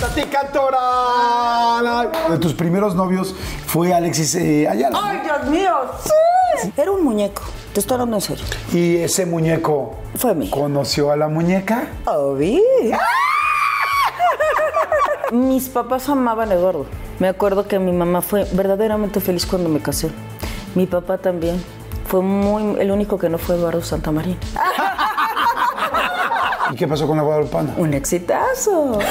Tati Cantora. De tus primeros novios fue Alexis eh, Ayala. ¡Ay, Dios mío! ¡Sí! Era un muñeco. Te estoy hablando en serio. Y ese muñeco Fue mío. conoció a la muñeca. Obvio. Mis papás amaban a Eduardo. Me acuerdo que mi mamá fue verdaderamente feliz cuando me casé. Mi papá también. Fue muy el único que no fue Eduardo Santamaría. ¿Y qué pasó con la Guadalupana? Un exitazo.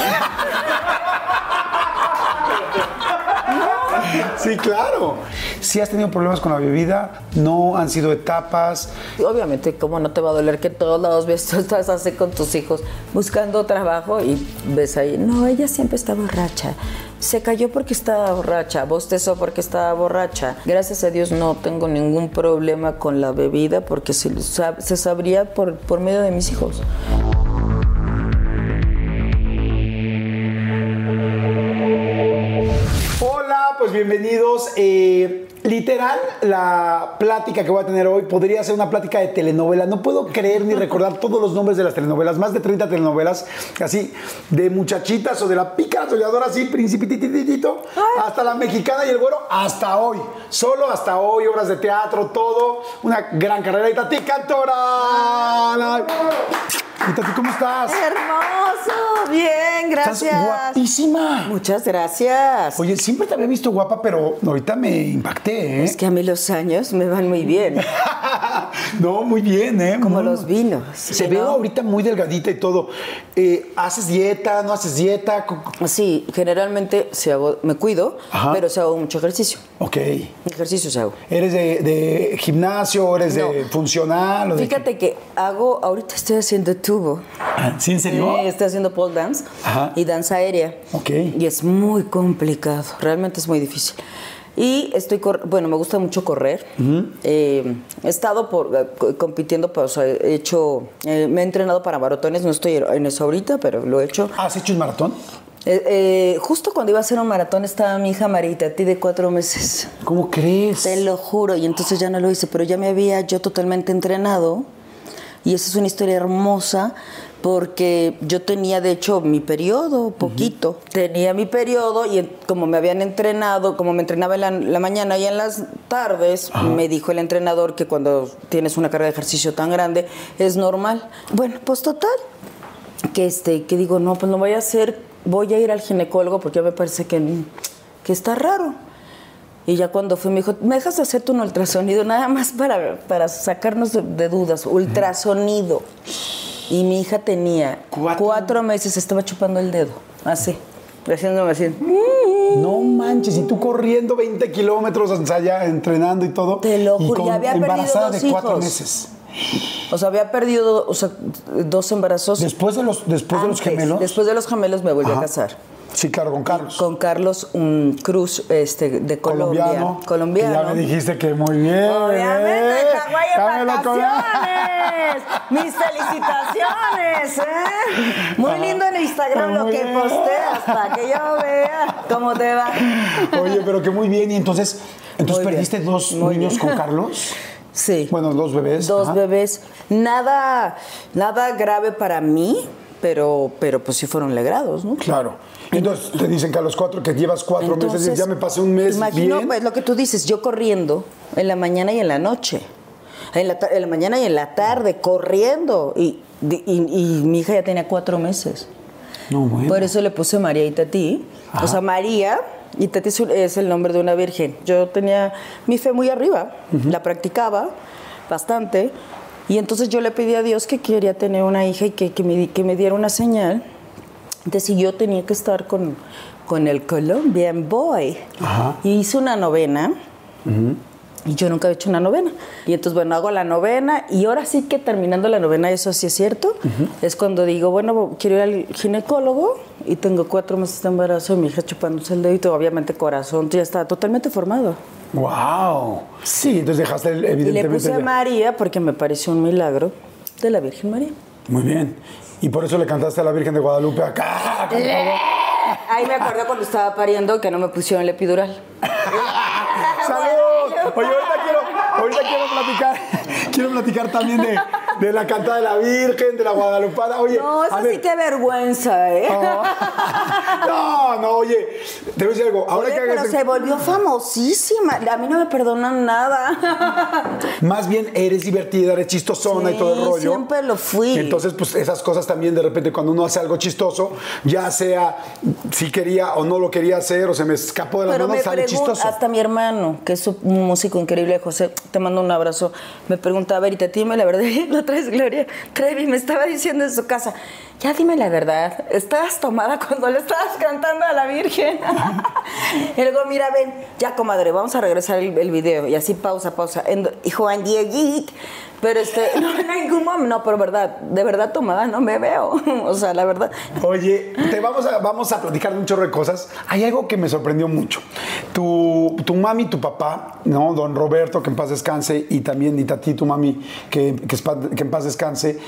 Sí, claro. Si has tenido problemas con la bebida, no han sido etapas. Obviamente, ¿cómo no te va a doler que todos lados ves, tú estás así con tus hijos buscando trabajo y ves ahí? No, ella siempre está borracha. Se cayó porque estaba borracha, bostezó porque estaba borracha. Gracias a Dios no tengo ningún problema con la bebida porque se, se sabría por, por medio de mis hijos. Bienvenidos. Eh, literal, la plática que voy a tener hoy podría ser una plática de telenovela. No puedo creer ni recordar todos los nombres de las telenovelas, más de 30 telenovelas, así, de muchachitas o de la pícara soñadora, así, principitititito, hasta la mexicana y el güero, hasta hoy. Solo hasta hoy, obras de teatro, todo. Una gran carrera. Y Tati Cantora. Y Tati, ¿cómo estás? Hermoso, bien, Estás guapísima. Muchas gracias. Oye, siempre te había visto guapa, pero ahorita me impacté, ¿eh? Es que a mí los años me van muy bien, no, muy bien, ¿eh? como los vinos. Se ¿no? ve ahorita muy delgadita y todo. Eh, ¿Haces dieta? ¿No haces dieta? Sí, generalmente hago, me cuido, Ajá. pero si hago mucho ejercicio. Ok. Ejercicio se hago. ¿Eres de, de gimnasio? ¿Eres de funcional? o de Fíjate que hago, ahorita estoy haciendo Ah, ¿Sí, en serio? Estoy haciendo pole dance Ajá. y danza aérea. Ok. Y es muy complicado, realmente es muy difícil. Y estoy, bueno, me gusta mucho correr. Eh, he estado por, eh, co- compitiendo, pues, he hecho, eh, me he entrenado para maratones, no estoy en eso ahorita, pero lo he hecho. ¿Has hecho un maratón? Justo cuando iba a hacer un maratón estaba mi hija Marita, a ti de cuatro meses. ¿Cómo crees? Te lo juro, y entonces ya no lo hice, pero ya me había yo totalmente entrenado. Y esa es una historia hermosa porque yo tenía de hecho mi periodo, poquito. Tenía mi periodo y como me habían entrenado, como me entrenaba en la, la mañana y en las tardes, me dijo el entrenador que cuando tienes una carga de ejercicio tan grande es normal. Bueno, pues total, que este que digo no pues no voy a hacer voy a ir al ginecólogo porque ya me parece que, que está raro y ya cuando fui me dijo me dejas de hacerte un ultrasonido nada más para, para sacarnos de, de dudas ultrasonido y mi hija tenía Cuatro. cuatro. meses estaba chupando el dedo así haciéndome así No manches, y tú corriendo 20 kilómetros sea, ya entrenando y todo. Te lo juro, con y había perdido embarazada dos de cuatro hijos. meses. o sea había perdido o sea, dos embarazos Después de los, después de los gemelos. después de los gemelos me volví Ajá. a casar Sí, claro, con Carlos. con Carlos un Cruz este, de Colombia. colombiano. Colombiano. Ya me dijiste que muy bien. Obviamente, ¿eh? Vacaciones. Mis felicitaciones, ¿eh? Muy lindo en Instagram lo que bien. posteas para que yo vea cómo te va. Oye, pero que muy bien. Y entonces, entonces Muy bien, perdiste dos muy niños bien. con Carlos. Sí. Bueno, dos bebés. Dos ajá. bebés. Nada, nada grave para mí, pero, pero pues sí fueron legrados, ¿no? Claro. Entonces te dicen que a los cuatro, que llevas cuatro meses, Entonces, ya me pasé un mes Imagino, bien. pues lo que tú dices, yo corriendo en la mañana y en la noche. En la, en la mañana y en la tarde, corriendo. Y, y- y mi hija ya tenía cuatro meses. No, bueno. Por eso le puse María Itatí. O sea, María es un- es el nombre de una virgen. Yo tenía mi fe muy arriba, la practicaba bastante. Y entonces yo le pedí a Dios que quería tener una hija y que, que me, que me diera una señal si yo tenía que estar con, con el Colombian Boy. Ajá. Y hice una novena. Y yo nunca había hecho una novena. Y entonces, bueno, hago la novena y ahora sí que terminando la novena, eso sí es cierto, es cuando digo, bueno, quiero ir al ginecólogo y tengo cuatro meses de embarazo y mi hija chupándose el dedito, obviamente corazón ya está totalmente formado. ¡Wow! Sí, entonces dejaste el- Y le evidentemente. puse a María porque me pareció un milagro de la Virgen María. Muy bien. Y por eso le cantaste a la Virgen de Guadalupe acá. todo. Ahí me acordé cuando estaba pariendo que no me pusieron el epidural. ¡Salud! Oye, ahorita quiero, ahorita quiero platicar, quiero platicar también de, de la cantada de la Virgen, de la Guadalupana. Oye, No, eso a sí qué vergüenza, ¿eh? no, No, no, oye, te voy a decir algo. Ahora Oye, que pero se volvió famosísima. A mí no me perdonan nada. Más bien eres divertida, eres chistosona y todo el rollo. siempre lo fui. Entonces, pues esas cosas también de repente cuando uno hace algo chistoso, ya sea si quería o no lo quería hacer o se me escapó de las Pero manos, sale chistoso. hasta mi hermano, que es un músico increíble, José, te mando un abrazo, me pregunta, a ver, y te dime la verdad, traes Gloria Trevi, me estaba diciendo en su casa, ya dime la verdad, estabas tomada cuando le estabas cantando a la Virgen. y luego, mira, ven, ya comadre, vamos a regresar el, video, y así pausa, pausa, En- y Juan Dieguit, pero este, no, en ningún momento, no, pero verdad, de verdad tomada no me veo, o sea, la verdad. Oye, te vamos a, vamos a platicar de un chorro de cosas. Hay algo que me sorprendió mucho. Tu, tu mami tu papá, ¿no? Don Roberto, que en paz descanse, y también Itati, tu mami, que, que, que en paz descanse,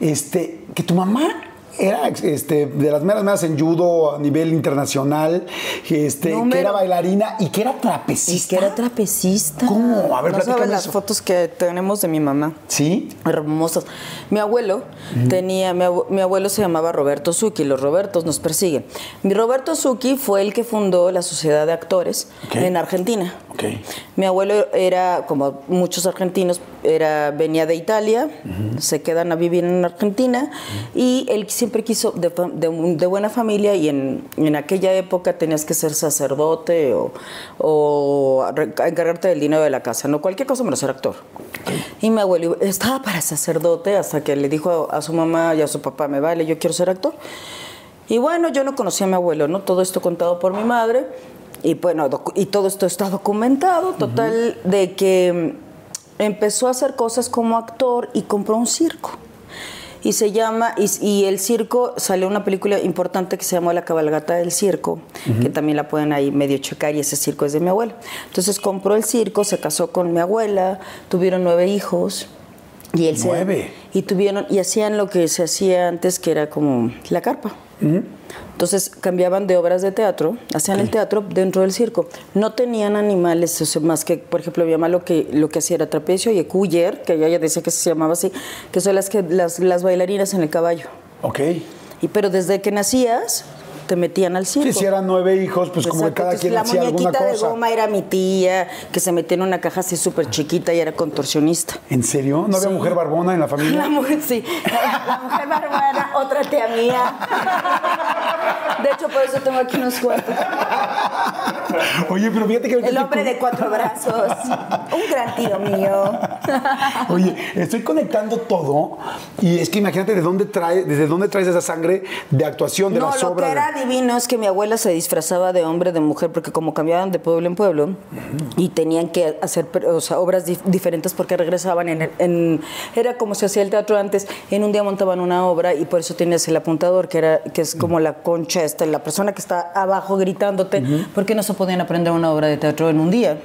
este, que tu mamá era este, de las meras meras en judo a nivel internacional, este, que era bailarina y que era Y trapecista. que era trapecista. ¿Cómo? A ver, no sabes las eso. fotos que tenemos de mi mamá. ¿Sí? Hermosas. Mi abuelo tenía, mi, abue- mi abuelo se llamaba Roberto Zucchi, los Robertos nos persiguen. Mi Roberto Zucchi fue el que fundó la Sociedad de Actores Ok. en Argentina. Ok. Mi abuelo era, como muchos argentinos, era, venía de Italia, se quedan a vivir en Argentina y él siempre quiso, de, de de buena familia y en, en aquella época tenías que ser sacerdote o, o encargarte del dinero de la casa, no cualquier cosa menos ser actor. Y mi abuelo estaba para sacerdote hasta que le dijo a, a su mamá y a su papá, me vale, yo quiero ser actor. Y bueno, yo no conocía a mi abuelo, ¿no? Todo esto contado por mi madre. Y bueno, y todo esto está documentado, total, de que mm, empezó a hacer cosas como actor y compró un circo. Y se llama, y, y el circo, salió una película importante que se llamó La cabalgata del circo, que también la pueden ahí medio checar, y ese circo es de mi abuela. Entonces compró el circo, se casó con mi abuela, tuvieron nueve hijos. Y él se- Nueve. y tuvieron, y hacían lo que se hacía antes, que era como la carpa. Entonces cambiaban de obras de teatro, hacían el teatro dentro del circo. No tenían animales, o sea, más que, por ejemplo, mi mamá lo que, lo que hacía era trapecio y ecuyer, que ella decía que se llamaba así, que son las, que, las, las bailarinas en el caballo. Ok. Y, pero desde que nacías, te metían al circo. Sí, si eran nueve hijos, pues como que cada entonces, quien la hacía alguna muñequita de cosa. goma era mi tía, que se metía en una caja así súper chiquita y era contorsionista. ¿En serio? ¿No había Sí. mujer barbona en la familia? La mujer, sí. La mujer barbara, otra tía mía. De hecho, por eso tengo aquí unos cuantos. Oye, pero fíjate que... El hombre de cuatro brazos. Un gran tío mío. Oye, estoy conectando todo y es que imagínate de dónde trae, desde dónde traes esa sangre de actuación de No, las lo obras. que era divino es que mi abuela se disfrazaba de hombre, de mujer, porque como cambiaban de pueblo en pueblo y tenían que hacer o sea, obras dif- diferentes porque regresaban en, el- en- Era como se hacía el teatro antes, en un día montaban una obra y por eso tenías el apuntador, que, era, que es como la concha, esta, la persona que está abajo gritándote, porque no se podían aprender una obra de teatro en un día.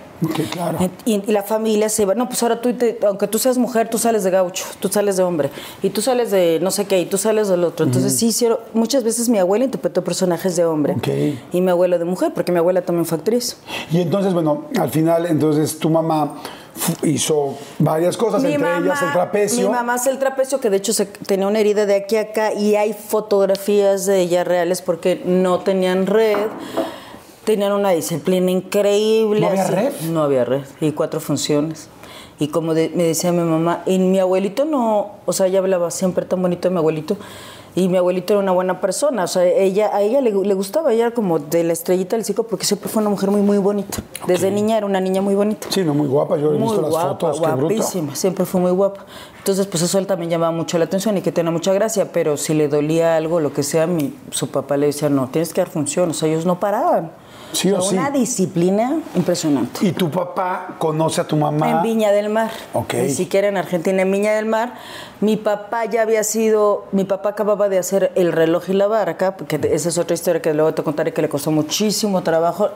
Claro. Y, y la familia se va, no, pues ahora tú, te- aunque tú seas mujer, tú sales de gaucho, tú sales de hombre, y tú sales de no sé qué, y tú sales del otro. Entonces sí hicieron, muchas veces mi abuela interpretó personajes de hombre Ok. y mi abuelo de mujer, porque mi abuela también fue actriz. Y entonces, bueno, al final, entonces tu mamá hizo varias cosas, entre ellas el trapecio. Mi mamá hace el trapecio, que de hecho se, tenía una herida de aquí a acá, y hay fotografías de ella reales porque no tenían red. Tenían una disciplina increíble. ¿No había así. red? No había red. Y cuatro funciones. Y como de- me decía mi mamá, y mi abuelito no, o sea, ella hablaba siempre tan bonito de mi abuelito. Y mi abuelito era una buena persona, o sea, ella, a ella le, le gustaba, ella era como de la estrellita del circo porque siempre fue una mujer muy, muy bonita. Desde niña era una niña muy bonita. Sí, no, muy guapa. Yo he Muy visto las guapa, fotos, qué bruta. guapísima, siempre fue muy guapa. Entonces, pues eso él también llamaba mucho la atención y que tenía mucha gracia, pero si le dolía algo, lo que sea, mi, su papá le decía, no, tienes que dar función, o sea, ellos no paraban. Sí o sí. Una disciplina impresionante. Y tu papá conoce a tu mamá. En Viña del Mar. Ok. Ni siquiera en Argentina, en Viña del Mar. Mi papá ya había sido, mi papá acababa de hacer El reloj y la barca, porque esa es otra historia que luego te contaré que le costó muchísimo trabajo.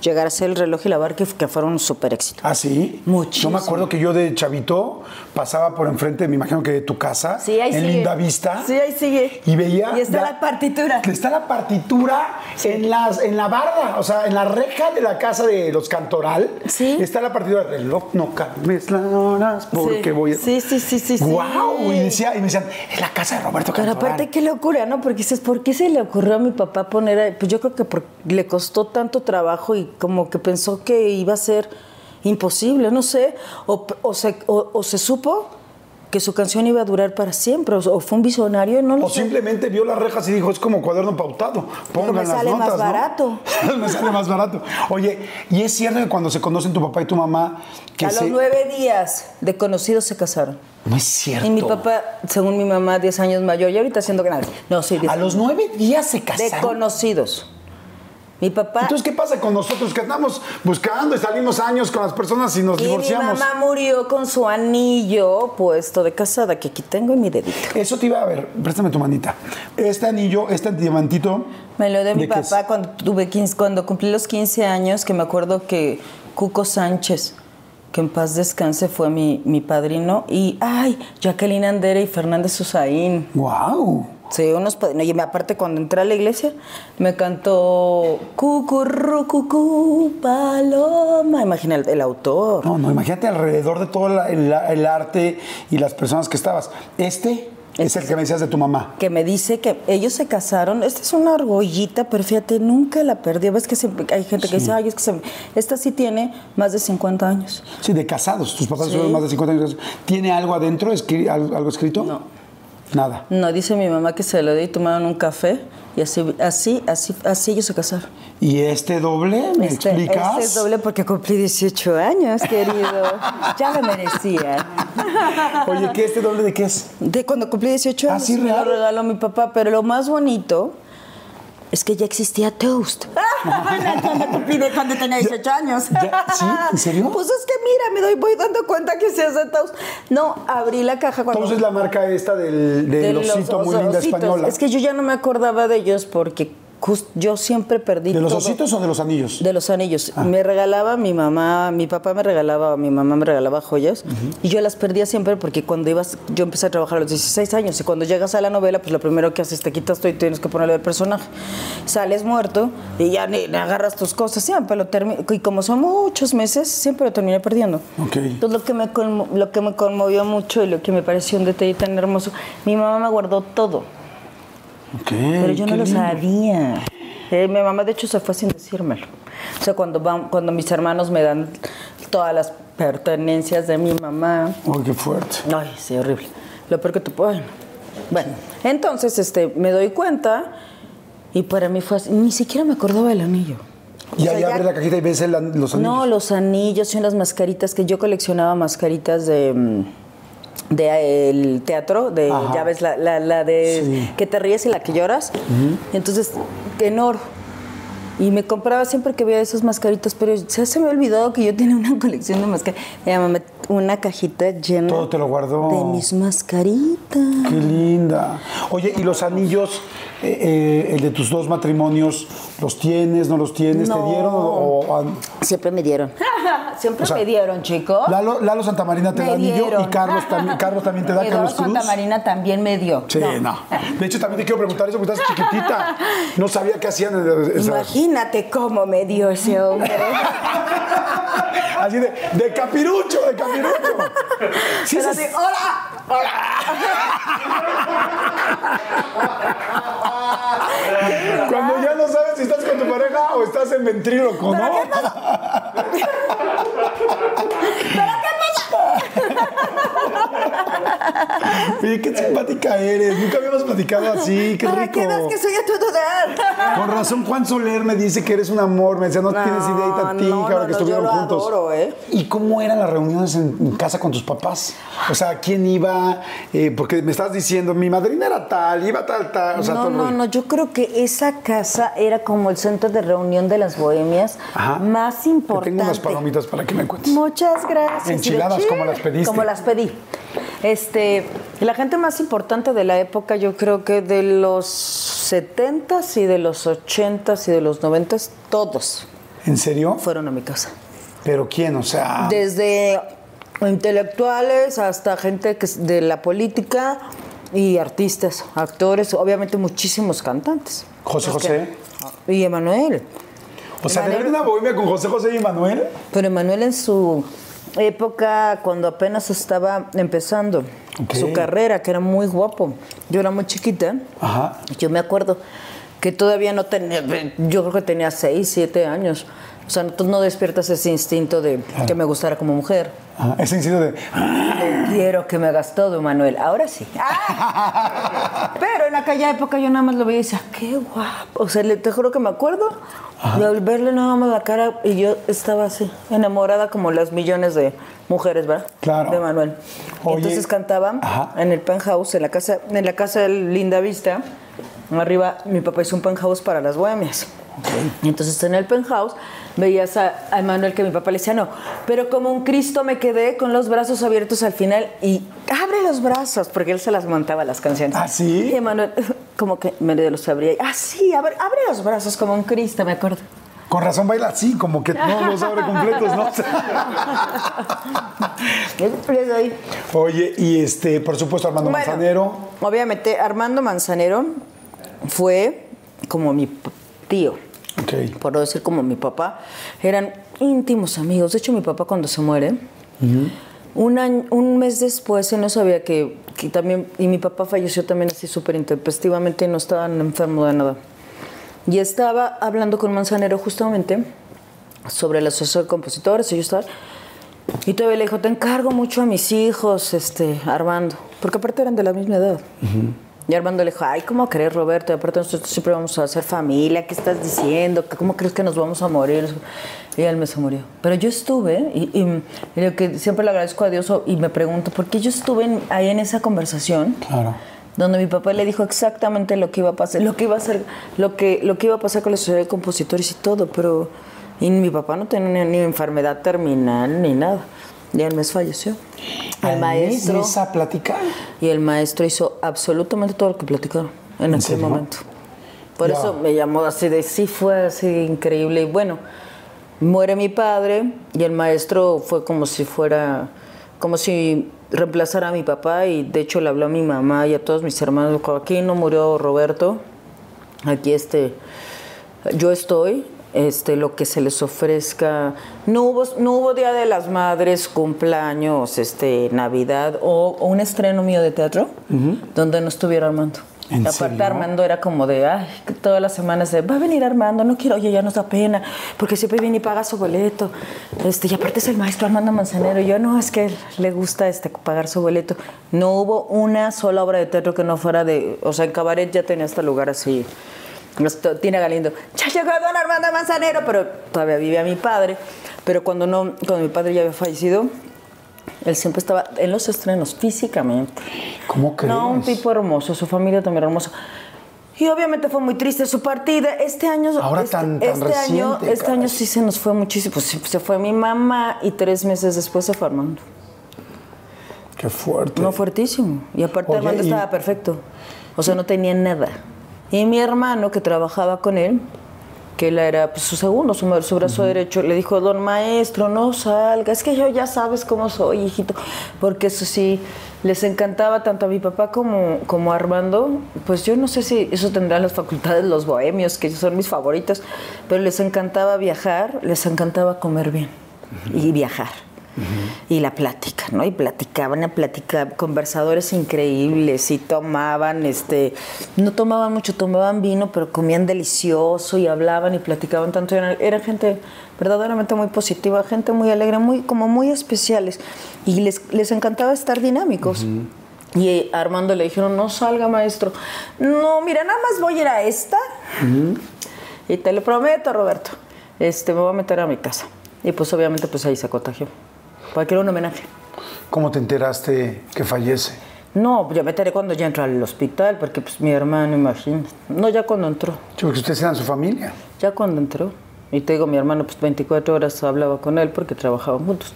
Llegar a ser el reloj y la barca que fueron un súper éxito. ¿Ah, sí? Muchísimo. Yo me acuerdo que yo de chavito pasaba por enfrente, me imagino que de tu casa, Sí, ahí en sigue. Linda Vista. Sí, ahí sigue. Y veía. Y está la partitura. Está la partitura en, las, en la barda, o sea, en la reja de la casa de los Cantoral. Sí. Está la partitura del reloj, no cambies las horas porque Sí. voy a. Sí, sí, sí, sí. ¡Wow! Y, decía, y me decían, es la casa de Roberto Pero Cantoral. aparte, qué locura, ¿no? Porque dices, ¿por qué se le ocurrió a mi papá poner ahí? Pues yo creo que por- le costó tanto trabajo y como que pensó que iba a ser imposible, no sé. O, o se, o- o se supo que su canción iba a durar para siempre, o, fue un visionario, no lo O sé. simplemente vio las rejas y dijo, es como cuaderno pautado. Pongan me las sale más notas, ¿no?". barato. me sale más barato. Oye, ¿y es cierto que cuando se conocen tu papá y tu mamá, que a se... los nueve días de conocidos se casaron. No es cierto. Y mi papá, según mi mamá, 10 años mayor, y ahorita haciendo grande. No, sí, 10 A los nueve días se De casaron. conocidos. Mi papá. Entonces, ¿qué pasa con nosotros que andamos buscando y salimos años con las personas y nos y mi divorciamos? mamá murió con su anillo puesto de casada, que aquí tengo en mi dedito. Eso te iba a ver, préstame tu manita. Este anillo, este diamantito. Me lo dio mi papá cuando tuve 15, cuando cumplí los 15 años, que me acuerdo que Cuco Sánchez, que en paz descanse, fue mi, mi padrino. Y, ay, Jacqueline Andere y Fernández Susaín. ¡Wow! Sí, unos padrinos. Y aparte, cuando entré a la iglesia, me cantó Cucurru, cucú, paloma. Imagina el, el autor. No, no, imagínate alrededor de todo la- el, el arte y las personas que estabas. Este es el que me decías de tu mamá. que me dice que ellos se casaron. Esta es una argollita, pero fíjate, nunca la perdió. Ves que siempre hay gente que dice, ay, es que se... esta sí tiene más de 50 años. Sí, de casados. Tus papás Sí. son más de 50 años. ¿Tiene algo adentro? escri- algo escrito? No. Nada. No, dice mi mamá que se lo dio y tomaron un café y así, así, así, así ellos se casaron. ¿Y este doble? ¿Me Este, explicas? este es doble porque cumplí 18 años, querido. ya lo merecía. Oye, ¿qué este doble de qué es? De cuando cumplí 18 ¿Ah, años sí, me lo real? regaló mi papá, pero lo más bonito es que ya existía Toast. cuando, cumplí, cuando tenía 18 años. ya, ¿sí? ¿En serio? Pues es que mira, me doy, voy dando cuenta que se hace Toast. No, abrí la caja cuando... Entonces la marca esta del, del de los osito muy linda ositos. española. Es que yo ya no me acordaba de ellos porque jus- yo siempre perdí ¿De los todo. ositos o de los anillos? De los anillos. Me regalaba mi mamá, mi papá me regalaba, mi mamá me regalaba joyas y yo las perdía siempre porque cuando ibas, yo empecé a trabajar a los 16 años y cuando llegas a la novela, pues lo primero que haces te quitas todo y tienes que ponerle el personaje. Sales muerto y ya ni, ni agarras tus cosas, siempre lo termino. Y como son muchos meses, siempre lo terminé perdiendo. Entonces lo que, me lo que me conmovió mucho y lo que me pareció un detalle tan hermoso, mi mamá me guardó todo. Ok, Pero yo no lo lindo. sabía. Eh, mi mamá, de hecho, se fue sin decírmelo. O sea, cuando, van, cuando mis hermanos me dan todas las pertenencias de mi mamá. Ay, qué fuerte. Ay, sí, horrible. Lo peor que tú puedes. Bueno, entonces este, me doy cuenta y para mí fue así. Ni siquiera me acordaba del anillo. Y O ahí abre la cajita y ves el los anillos. no, los anillos y unas mascaritas que yo coleccionaba mascaritas de mm, de el teatro, de Ajá. ya ves la, la, la de Sí. que te ríes y la que lloras. Entonces, en oro. Y me compraba siempre que veía esas mascaritas, pero ya se me olvidó que yo tenía una colección de mascaritas. Mi mamá me- una cajita llena Todo te lo guardó. de mis mascaritas. Qué linda. Oye, ¿y los anillos, eh, eh, el de tus dos matrimonios, los tienes, no los tienes? ¿Te dieron o, o- Siempre me dieron. Siempre O sea, me dieron, chicos. Lalo, Lalo Santamarina te Me da anillo dieron. y Carlos también, Carlos también te da Eduardo Carlos Cruz? Santa Marina también me dio. Sí, no. De hecho, también te quiero preguntar eso porque estás chiquitita. No sabía qué hacían. esa- Imagínate cómo me dio ese hombre. Así de, de capirucho, de capirucho. Sí, Pero así, ¡Hola! Cuando ya no sabes si estás con tu pareja o estás en ventríloco, ¿no? Oye, qué simpática eres. Nunca habíamos platicado así. Qué ¿Para rico. qué ves que soy a todo dar? Con razón, Juan Soler me dice que eres un amor. Me decía, no, tienes idea y no, tatica, no, ahora que yo estuvieron lo juntos. adoro, ¿eh? ¿Y cómo eran las reuniones en, en casa con tus papás? O sea, ¿quién iba? Eh, porque me estás diciendo, mi madrina era tal, iba tal, tal. O sea, no, todo no, rollo. no, yo creo que esa casa era como el centro de reunión de las bohemias Ajá. más Te importante. tengo unas palomitas para que me cuentes. Muchas gracias. Enchiladas, como las pediste. Como las pedí. Este, la gente más importante de la época, yo creo que de los 70s y de los 80s y de los 90s, todos. ¿En serio? fueron a mi casa. ¿Pero quién? O sea... Desde intelectuales hasta gente que de la política y artistas, actores, obviamente muchísimos cantantes. José Los que- José. Y Emanuel. O sea, Emanuel- ¿tener una bohemia con José José y Manuel? Pero Emanuel en su época, cuando apenas estaba empezando Su carrera, que era muy guapo. Yo era muy chiquita. Ajá. Yo me acuerdo que todavía no tenía, yo creo que tenía 6, 7 años. O sea, tú no despiertas ese instinto de que me gustara como mujer. Ajá. Ese inciso de... Quiero que me hagas todo, Manuel. Ahora sí. ¡Ah! Pero en aquella época yo nada más lo veía y decía, qué guapo. O sea, le- te juro que me acuerdo de al verle nada más la cara y yo estaba así, enamorada como las millones de mujeres, ¿verdad? Claro. De Manuel. Y Oye. Entonces cantaba Ajá. en el penthouse, en la casa, en la casa de Linda Vista. Arriba mi papá hizo un penthouse para las bohemias. Entonces en el penthouse veías a, a Emanuel que mi papá le decía, no, pero como un Cristo me quedé con los brazos abiertos al final y abre los brazos, porque él se las montaba las canciones. ¿Ah, sí? Y Emanuel como que me los abría. y, Ah, sí, abre, abre los brazos como un Cristo, me acuerdo. Con razón baila así, como que no los abre completos, ¿no? Oye, y este, por supuesto, Armando Bueno, Manzanero. Obviamente, Armando Manzanero fue como mi tío. Ok. por no decir como mi papá, eran íntimos amigos. De hecho, mi papá cuando se muere, un, año- un mes después, él no sabía que, que también, y mi papá falleció también así súper intempestivamente, no estaba enfermo de nada. Y estaba hablando con Manzanero justamente sobre la asociación de compositores, y yo estaba... Y todavía le dijo, te encargo mucho a mis hijos, este, Armando, porque aparte eran de la misma edad. Y Armando le dijo, ay, ¿cómo crees, Roberto? Y aparte nosotros siempre vamos a hacer familia, ¿qué estás diciendo? ¿Cómo crees que nos vamos a morir? Y él me se murió. Pero yo estuve, y, y- y lo que siempre le agradezco a Dios, y me pregunto, ¿por qué yo estuve en- ahí en esa conversación? Claro. donde mi papá le dijo exactamente lo que iba a pasar, lo que iba a hacer, lo que, lo que iba a pasar con la sociedad de compositores y todo, pero y mi papá no tenía ni enfermedad terminal ni nada. Y el mes falleció. El Al mes maestro plática. y el maestro hizo absolutamente todo lo que platicaron en aquel serio? momento. Por eso me llamó así de sí fue así increíble y bueno, muere mi padre y el maestro fue como si fuera como si reemplazara a mi papá y de hecho le habló a mi mamá y a todos mis hermanos, aquí no murió Roberto, aquí este yo estoy, este, lo que se les ofrezca. No hubo, no hubo Día de las Madres, cumpleaños, este, Navidad o, o un estreno mío de teatro donde no estuviera Armando. ¿En Y aparte serio? Armando era como de, ay, todas las semanas de, va a venir Armando, no quiero, oye, ya nos da pena, porque siempre viene y paga su boleto. Este, y aparte es el maestro Armando Manzanero. Y yo, no, es que le gusta este, pagar su boleto. No hubo una sola obra de teatro que no fuera de, o sea, en Cabaret ya tenía este lugar así. Tina Galindo, ya llegó don Armando Manzanero, pero todavía vivía mi padre. Pero cuando no, cuando mi padre ya había fallecido, él siempre estaba en los estrenos físicamente. ¿Cómo crees? No, un tipo hermoso, su familia también hermosa. Y obviamente fue muy triste su partida. Este año, Ahora este, tan- tan este año, reciente, este caray. año sí se nos fue muchísimo. Pues se fue mi mamá y tres meses después se fue Armando. Qué fuerte. No, fuertísimo. Y aparte Oye, Armando y- estaba perfecto. O sea, no tenía nada. Y mi hermano que trabajaba con él, que él era pues, su segundo, su, su brazo derecho, le dijo, don maestro, no salga, es que yo ya sabes cómo soy, hijito. Porque eso sí, les encantaba tanto a mi papá como, como a Armando. Pues yo no sé si eso tendrá las facultades los bohemios, que son mis favoritos, pero les encantaba viajar, les encantaba comer bien y viajar. Y la plática, ¿no? Y platicaban, a platicar, conversadores increíbles y tomaban, este, no tomaban mucho, tomaban vino, pero comían delicioso y hablaban y platicaban tanto. Era, era gente verdaderamente muy positiva, gente muy alegre, muy, como muy especiales. Y les, les encantaba estar dinámicos. Y a Armando le dijeron, no salga maestro. No, mira, nada más voy a ir a esta. Y te lo prometo, Roberto, este, me voy a meter a mi casa. Y pues obviamente pues ahí se contagió. Porque era un homenaje. ¿Cómo te enteraste que fallece? No, yo me enteré cuando ya entró al hospital, porque pues mi hermano, imagínate. No, ya cuando entró. Sí, porque ustedes eran su familia. Ya cuando entró. Y te digo, mi hermano pues 24 horas hablaba con él porque trabajaban juntos.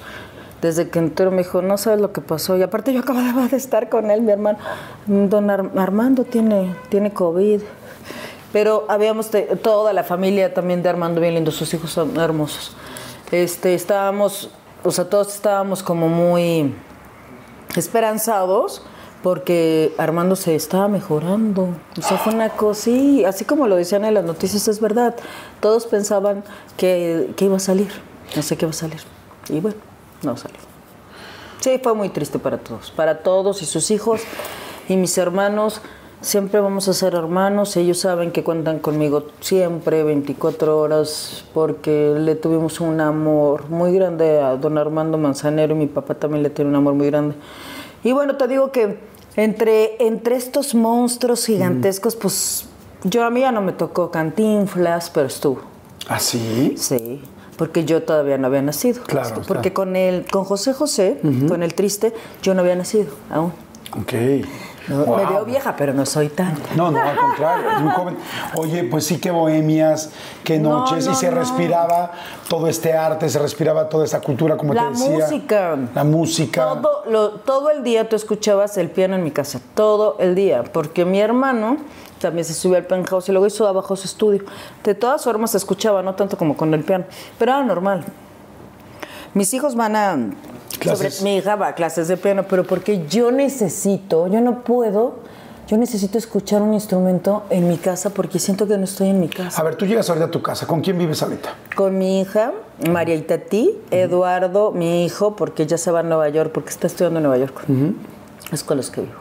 Desde que entró me dijo, no sabes lo que pasó. Y aparte yo acababa de estar con él, mi hermano. Don Ar- Armando tiene, tiene COVID. Pero habíamos toda la familia también de Armando bien lindo, sus hijos son hermosos. Este, estábamos, o sea, todos estábamos como muy esperanzados porque Armando se estaba mejorando. O sea, fue una cosa, sí, así como lo decían en las noticias, es verdad. Todos pensaban que, que iba a salir, no sé qué iba a salir. Y bueno, no salió. Sí, fue muy triste para todos, para todos y sus hijos y mis hermanos. Siempre vamos a ser hermanos, ellos saben que cuentan conmigo siempre, 24 horas, porque le tuvimos un amor muy grande a don Armando Manzanero y mi papá también le tiene un amor muy grande. Y bueno, te digo que entre, entre estos monstruos gigantescos, pues yo a mí ya no me tocó cantinflas, pero estuvo. ¿Ah, sí? Sí, porque yo todavía no había nacido. Claro, Porque claro. con el, con José José, con el triste, yo no había nacido aún. Ok. No, Wow. Me veo vieja, pero no soy tan. No, no, al contrario, es muy joven. Oye, pues sí, qué bohemias, qué No, noches, y se respiraba todo este arte, se respiraba toda esta cultura, como La te decía. música. La música. Todo, lo- todo el día tú escuchabas el piano en mi casa, todo el día, porque mi hermano también se subió al penthouse y luego hizo abajo su estudio. De todas formas se escuchaba, no tanto como con el piano, pero era normal. Mis hijos van a... Sobre- mi hija va a clases de piano, pero porque yo necesito, yo no puedo, yo necesito escuchar un instrumento en mi casa porque siento que no estoy en mi casa. A ver, tú llegas ahorita a tu casa, ¿con quién vives ahorita? Con mi hija, María Itatí, Eduardo, mi hijo, porque ya se va a Nueva York, porque está estudiando en Nueva York. Es con los que vivo.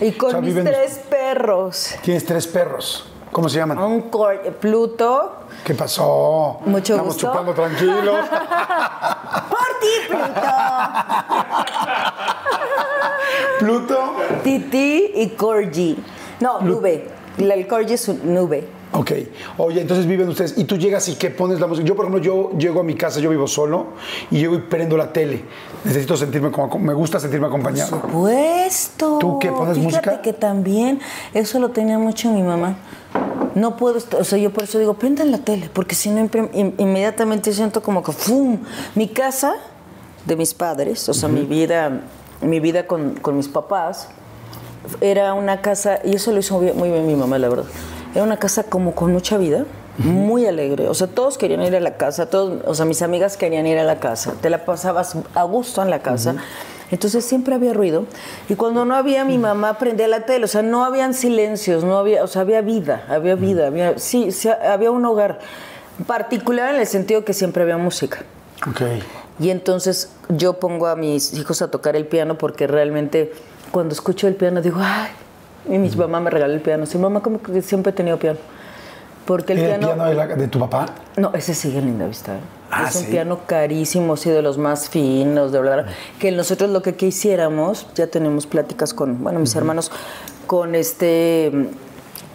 Y con O sea, mis viven- tres perros. Tienes tres perros. ¿Cómo se llaman? Un Pluto. ¿Qué pasó? Mucho Estamos gusto. chupando tranquilos. ¡Por ti, Pluto! Pluto. Titi y Corgi. No, nube. La- El Corgi es un nube. Ok. Oye, entonces viven ustedes. Y tú llegas y qué pones la música. Yo, por ejemplo, yo llego a mi casa, yo vivo solo, y llego y prendo la tele. Necesito sentirme como. Me gusta sentirme acompañado. Puesto. ¿Tú qué, pones Fíjate música? que también eso lo tenía mucho mi mamá. No puedo, est- o sea, yo por eso digo, prendan la tele, porque si no, in- inmediatamente siento como que ¡fum! Mi casa de mis padres, o sea, mi vida, mi vida con, con mis papás, era una casa, y eso lo hizo muy bien, muy bien mi mamá, la verdad. Era una casa como con mucha vida, muy alegre. O sea, todos querían ir a la casa, todos, o sea, mis amigas querían ir a la casa. Te la pasabas a gusto en la casa. Entonces siempre había ruido. Y cuando no había, mi mamá prendía la tele. O sea, no habían silencios, no había, o sea, había vida, había vida. Había, sí, sí, había un hogar particular en el sentido que siempre había música. Ok. Y entonces yo pongo a mis hijos a tocar el piano porque realmente cuando escucho el piano digo, ay, y mi mamá me regaló el piano. Sí, mamá, como que siempre he tenido piano. Porque el ¿Era el piano... piano de, la- de tu papá? No, ese sigue en Linda Vista. Ah, es un ¿sí? piano carísimo, sí, de los más finos, de verdad. Que nosotros lo que quisiéramos, ya tenemos pláticas con, bueno, mis hermanos, con este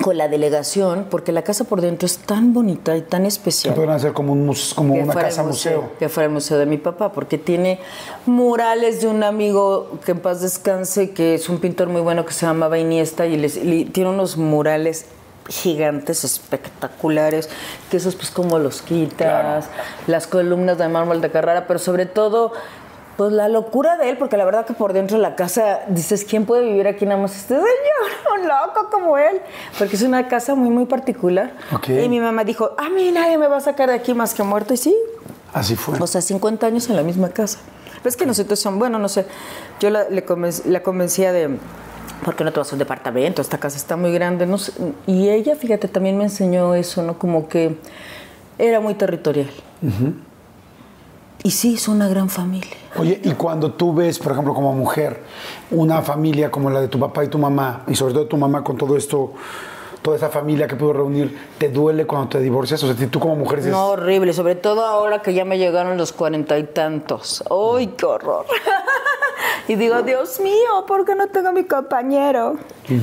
con la delegación, porque la casa por dentro es tan bonita y tan Que especial. podrían hacer como, un mus- como Que una casa museo. Que fuera el museo de mi papá, porque tiene murales de un amigo que en paz descanse, que es un pintor muy bueno que se llamaba Iniesta, y les- y tiene unos murales gigantes, espectaculares, que esos pues como los quitas, las columnas de mármol de Carrara, pero sobre todo pues la locura de él, porque la verdad que por dentro de la casa dices, ¿quién puede vivir aquí nada más este señor? Un loco como él, porque es una casa muy, muy particular. Y mi mamá dijo, a mí nadie me va a sacar de aquí más que muerto, y sí, Así fue. o sea, 50 años en la misma casa. Pero es que nosotros son, bueno, no sé, yo la, le conven- la convencía de, ¿por qué no te vas a un departamento? Esta casa está muy grande. No sé. Y ella, fíjate, también me enseñó eso, ¿no? Como que era muy territorial. Y sí, es una gran familia. Oye, y cuando tú ves, por ejemplo, como mujer, una familia como la de tu papá y tu mamá, y sobre todo tu mamá con todo esto, toda esa familia que pudo reunir, ¿te duele cuando te divorcias? O sea, tú como mujer dices, No, horrible, sobre todo ahora que ya me llegaron los cuarenta y tantos. ¡Ay, qué horror! y digo, Dios mío, ¿por qué no tengo a mi compañero?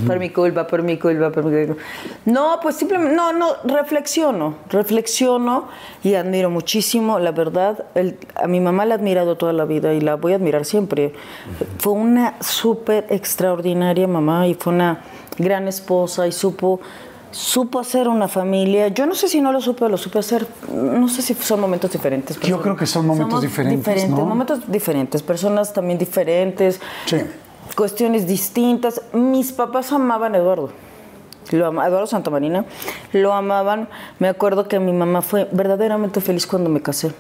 Por mi culpa, por mi culpa, por mi culpa. No, pues simplemente, no, no, reflexiono, reflexiono y admiro muchísimo, la verdad. el- a mi mamá la he admirado toda la vida y la voy a admirar siempre. Fue una súper extraordinaria mamá y fue una gran esposa y supo supo hacer una familia. Yo no sé si no lo supe o lo supe hacer. No sé si son momentos diferentes. Yo creo que son momentos Somos diferentes, diferentes ¿no? momentos diferentes, personas también diferentes, Sí. cuestiones distintas. Mis papás amaban a Eduardo. Lo ama- Eduardo Santamarina, lo amaban. Me acuerdo que mi mamá fue verdaderamente feliz cuando me casé.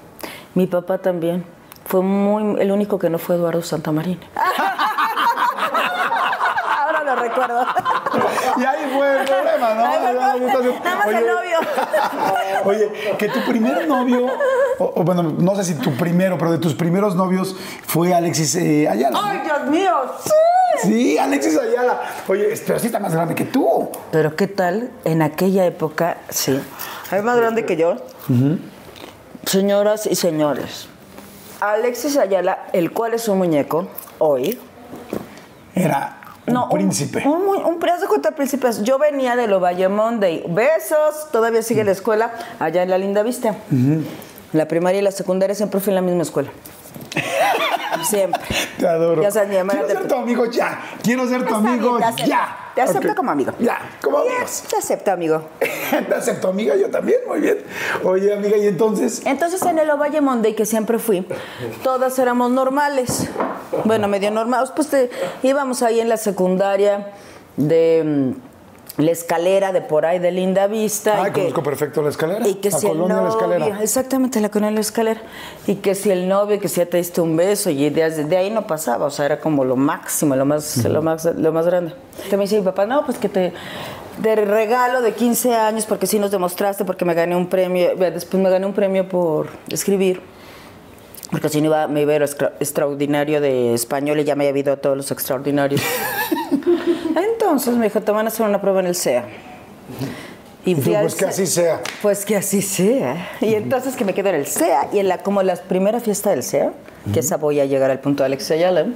Mi papá también. Fue muy, el único que no fue Eduardo Santamarina. Ahora lo recuerdo. Y ahí fue el problema, ¿no? Nada más el novio. Oye, que tu primer novio, o, o bueno, no sé si tu primero, pero de tus primeros novios fue Alexis eh, Ayala. ¡Ay, Dios mío! ¡Sí! Sí, Alexis Ayala. Oye, pero sí está más grande que tú. Pero ¿qué tal? En aquella época, sí. Es más grande que yo. Señoras y señores, Alexis Ayala, el cual es un muñeco, hoy. Era un No, príncipe. Un, un, un príncipes. Yo venía de Ovalle Monday. Besos, todavía sigue la escuela allá en la Linda Vista. La primaria y la secundaria siempre fui en la misma escuela. Siempre. Te adoro. Ya sabes, mi mamá Quiero ser tu amigo ya. Quiero ser tu bien, amigo te ya. Te acepto como amigo. Ya, como amigos. Te acepto, amigo. Te acepto, amiga, yo también, muy bien. Oye, amiga, y entonces. Entonces en el Ovalle Monday, que siempre fui, todas éramos normales. Bueno, medio normales. Pues te- íbamos ahí en la secundaria de mm, la escalera de por ahí de Linda Vista. Ay, y que- conozco perfecto la escalera. y que la si el colonia novio, La Escalera. exactamente la colonia La Escalera, y que si el novio, que si ya te diste un beso, y de, de ahí no pasaba, o sea, era como lo máximo, lo más, lo más, lo más grande. Te me dice mi papá, no, pues que te, de regalo de 15 años, porque sí nos demostraste, porque me gané un premio, después me gané un premio por escribir. Porque si no iba, me iba a ir a extraordinario de español y ya me había ido a todos los extraordinarios. Entonces me dijo, te van a hacer una prueba en el CEA. Y tú, pues que CEA. así sea. Pues que así sea. Y entonces que me quedo en el CEA y en la como la primera fiesta del CEA, que esa voy a llegar al punto de Alex Ayala,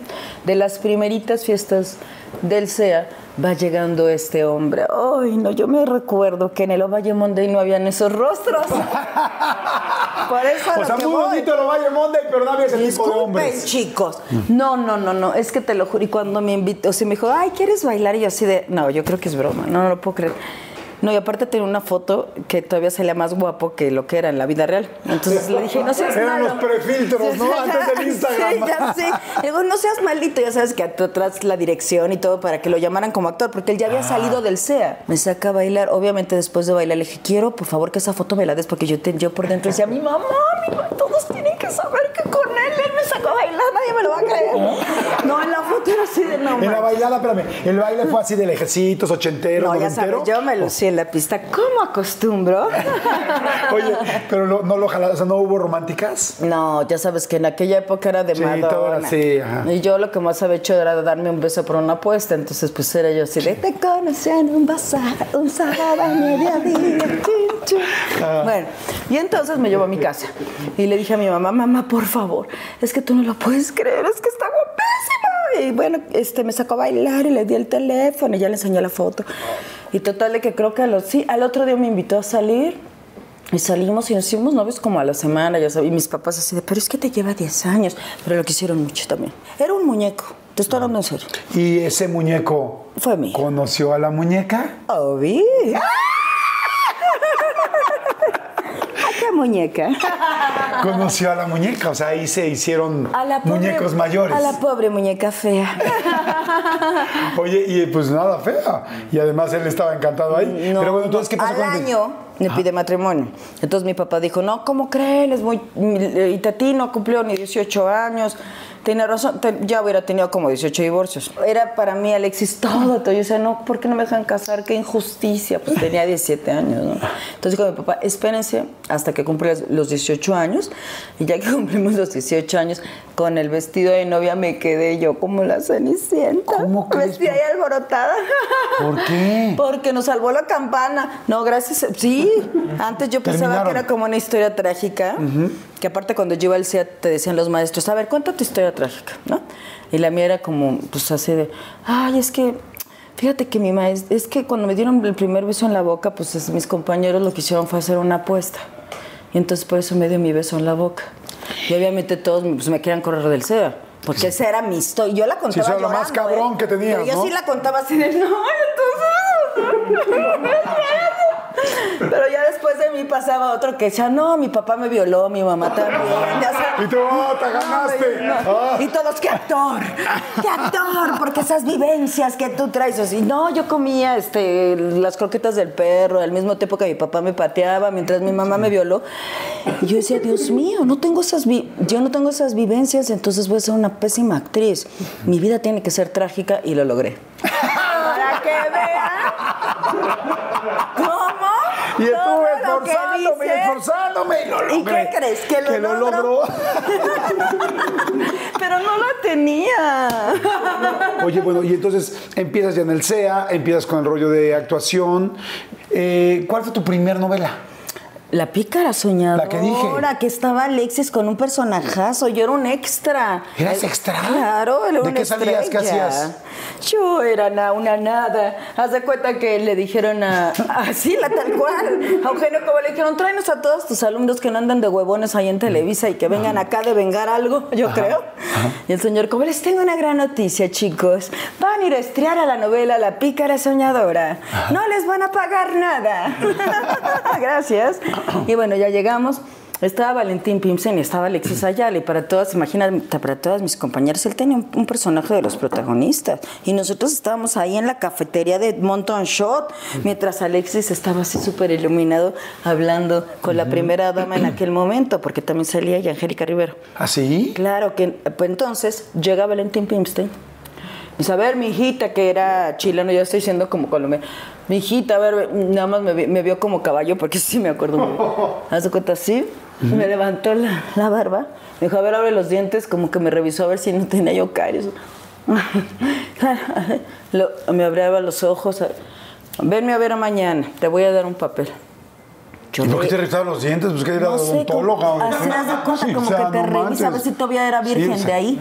de las primeritas fiestas del CEA va llegando este hombre. Ay, no, yo me recuerdo que en el Ovalle Monday no habían esos rostros. Por eso a O sea, muy voy. bonito lo Valle Monday, pero no había ese tipo de Disculpen, hombres. chicos. No, no, no, no. Es que te lo juro. Y cuando me invitó, o sea, me dijo, ay, ¿quieres bailar? Y yo así de, no, yo creo que es broma. No, no lo puedo creer. No, y aparte tenía una foto que todavía salía más guapo que lo que era en la vida real. Entonces le dije, no seas Eran malo. los prefiltros, ¿no? Antes del Instagram. Sí, ya sé. Le digo, no seas maldito. Ya sabes que atrás la dirección y todo para que lo llamaran como actor, porque él ya Ah. había salido del CEA. Me saca a bailar. Obviamente, después de bailar, le dije, quiero, por favor, que esa foto me la des, porque yo, te- yo por dentro decía, mi mamá, mi mamá, todos tienen que saber que con él él me sacó a bailar, nadie me lo va a creer. No, en la foto era así de no. En la bailada, espérame, el baile fue así de lejecitos, ochenteros, No, ya sabes, yo me lucí en la pista. ¿Cómo acostumbro? Oye, pero no lo jalaste, o sea, no hubo románticas. No, ya sabes que en aquella época era de Sí, todo así, ajá. Y yo lo que más había hecho era darme un beso por una apuesta. Entonces, pues era yo así de te conocí en un bazar, un sábado a mediodía. chin, chin". Ah. Bueno, y entonces me llevó a mi casa. Y le dije a mi mamá, mamá, por favor, es que tú no lo puedes creer, es que está guapísimo. Y bueno, este, me sacó a bailar y le di el teléfono y ya le enseñé la foto. Y total de que creo que a los, sí, al otro día me invitó a salir. Y salimos y nos hicimos novios como a la semana, ya sabes. Y mis papás así de, pero es que te lleva 10 años. Pero lo quisieron mucho también. Era un muñeco. Te estoy hablando en serio. Y ese muñeco Fue mío. conoció a la muñeca. Obvio. ¿A qué muñeca? Conoció a la muñeca, o sea, ahí se hicieron A la pobre- muñecos mayores. A la pobre muñeca fea. Oye, y pues nada fea. Y además él estaba encantado ahí. No, Pero bueno, entonces, ¿qué pasó Al año me pide matrimonio. Entonces mi papá dijo, no, ¿cómo creen? Es muy... Y Tati no cumplió ni 18 años. Tiene razón, te- ya hubiera tenido como 18 divorcios. Era para mí, Alexis, todo. todo. Yo decía, no, ¿por qué no me dejan casar? Qué injusticia. Pues tenía 17 años, ¿no? Entonces dijo mi papá, espérense hasta que cumpla los 18 años. Y ya que cumplimos los 18 años, con el vestido de novia me quedé yo como la cenicienta. ¿Cómo crees? Vestida y alborotada. ¿Por qué? Porque nos salvó la campana. No, gracias. Sí, antes yo pensaba Terminaron. que era como una historia trágica. Que aparte cuando yo iba al CEA te decían los maestros, a ver, cuenta tu historia trágica, ¿no? Y la mía era como, pues así de, ay, es que, fíjate que mi maestra, es que cuando me dieron el primer beso en la boca, pues es- mis compañeros lo que hicieron fue hacer una apuesta. Y entonces por eso me dio mi beso en la boca. Y obviamente todos pues, me querían correr del CEA. Porque esa era mi historia. Yo la contaba eso era lo más cabrón ¿eh? que tenías, Pero yo ¿no? sí la contaba así de, no, entonces... Pero ya después de mí pasaba otro que decía, no, mi papá me violó, mi mamá también. Ya sabes. Y tú, oh, te ganaste. No, Ah. Y todos, qué actor, qué actor, porque esas vivencias que tú traes. Así, no, yo comía este, las croquetas del perro al mismo tiempo que mi papá me pateaba mientras mi mamá me violó. Y yo decía, Dios mío, no tengo esas vi- yo no tengo esas vivencias, entonces voy a ser una pésima actriz. Mi vida tiene que ser trágica y lo logré. Para que vean Y estuve lo que esforzándome, dice- esforzándome y lo ¿Y logré. qué crees? ¿Que lo lo logro? logró. Pero no la tenía. Oye, bueno, y entonces empiezas ya en el CEA, empiezas con el rollo de actuación. Eh, ¿Cuál fue tu primer novela? La pícara soñadora. La que dije. que estaba Alexis con un personajazo. Yo era un extra. ¿Eras extra? Claro, era ¿De qué salías? ¿Qué hacías? Yo era na- una nada. Haz de cuenta que le dijeron a. Así, la tal cual. A Eugenio como le dijeron, tráenos a todos tus alumnos que no andan de huevones ahí en Televisa y que vengan acá de vengar algo, yo creo. Y el señor, como les tengo una gran noticia, chicos. Van a ir a estrear a la novela La pícara soñadora. No les van a pagar nada. Gracias. Y bueno, ya llegamos. Estaba Valentín Pimsen y estaba Alexis Ayala. Y para todas, imagínate, para todas mis compañeras, él tenía un, un personaje de los protagonistas. Y nosotros estábamos ahí en la cafetería de Monton Shot, mientras Alexis estaba así súper iluminado, hablando con la primera dama en aquel momento, porque también salía ella, Angélica Rivero. ¿Así? Claro que pues entonces llega Valentín Pimstein. Dice, a ver, mi hijita, que era chileno, yo estoy siendo como colombiano. Mi hijita, a ver, nada más me, me vio como caballo, porque sí me acuerdo muy bien. Haz de cuenta me levantó la, la barba, me dijo, a ver, abre los dientes, como que me revisó a ver si no tenía yo caries. Lo- me abría los ojos, venme a ver mañana, te voy a dar un papel. Yo ¿Y por qué te revisaban los dientes? Pues que era no odontóloga. como, así haz de cuenta, Sí, como o sea, que te no revisa a ver si todavía era virgen de ahí.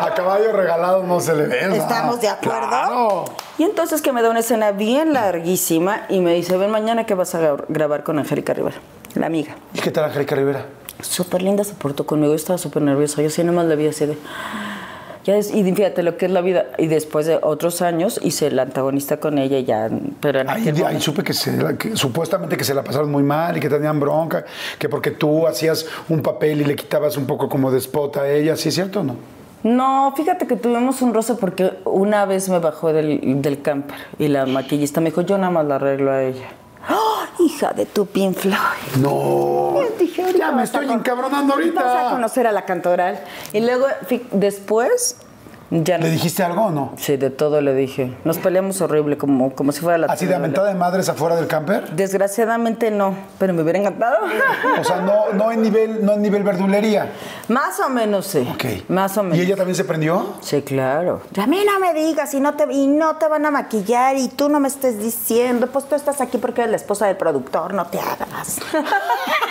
A caballo regalado no se le ve. ¿Estamos de acuerdo? Claro. Y entonces que me da una escena bien larguísima y me dice, ven mañana que vas a gra- grabar con Angélica Rivera, la amiga. ¿Y qué tal Angélica Rivera? Súper linda se portó conmigo, yo estaba súper nerviosa, yo sí nomás la vi así de... Ya es- y fíjate lo que es la vida. Y después de otros años hice el antagonista con ella ya, pero en Ahí, ahí supe que, se la- que supuestamente que se la pasaron muy mal y que tenían bronca, que porque tú hacías un papel y le quitabas un poco como de spot a ella, ¿sí es cierto o no? No, fíjate que tuvimos un roce porque una vez me bajó del, del camper y la maquillista me dijo, yo nada más la arreglo a ella. ¡Oh, hija de tu Pink Floyd! No. Dije, Ya me estoy encabronando ahorita. Vas a conocer a la cantoral. Y luego, después, ya ¿Le no. dijiste algo o no? Sí, de todo le dije. Nos peleamos horrible, como, como si fuera la ¿Así de mentada de madres afuera del camper? Desgraciadamente no, pero me hubiera encantado. O sea, no, no en nivel, no en nivel verdulería. Más o menos sí. Ok. Más o menos. ¿Y ella también se prendió? Sí, claro. A mí no me digas y no, te, y no te van a maquillar y tú no me estés diciendo, pues tú estás aquí porque eres la esposa del productor, no te hagas.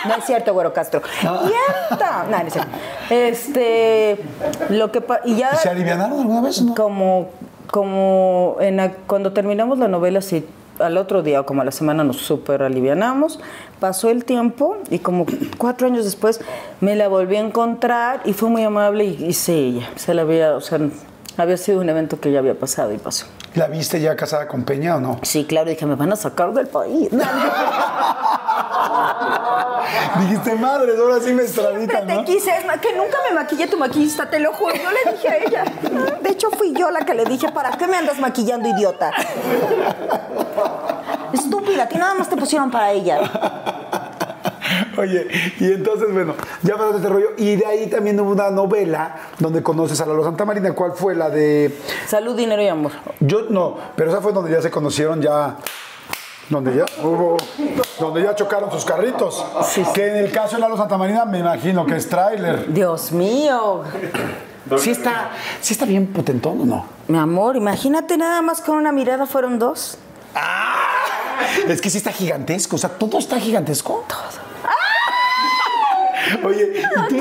no es cierto, Güero Castro. ¡Cierto! No, no es cierto. Este, lo que pa- y ya ¿Y ¿Se alguna vez no? como como en la- cuando terminamos la novela sí al otro día o como a la semana nos súper alivianamos pasó el tiempo y como cuatro años después me la volví a encontrar y fue muy amable y, y sí ella se la había o sea había sido un evento que ya había pasado y pasó ¿La viste ya casada con Peña o no? sí claro dije me van a sacar del país Dijiste, madre, ahora sí me extradita, Siempre te ¿no? quise, es que nunca me maquillé tu maquillista, te lo juro. Yo le dije a ella. De hecho, fui yo la que le dije, ¿para qué me andas maquillando, idiota? Estúpida, a ti nada más te pusieron para ella. Oye, y entonces, bueno, ya pasaste este rollo. Y de ahí también hubo una novela donde conoces a Lalo Santa Marina. ¿Cuál fue la de.? Salud, dinero y amor. Yo no, pero esa fue donde ya se conocieron, ya. Donde ya hubo. Donde ya chocaron sus carritos. Que en el caso de Lalo Santa Marina, me imagino que es tráiler. Dios mío. Sí está, sí está bien potentón o no. Mi amor, imagínate nada más con una mirada fueron dos. Es que sí está gigantesco, o sea, todo está gigantesco. Todo. Oye, ¿y tú-.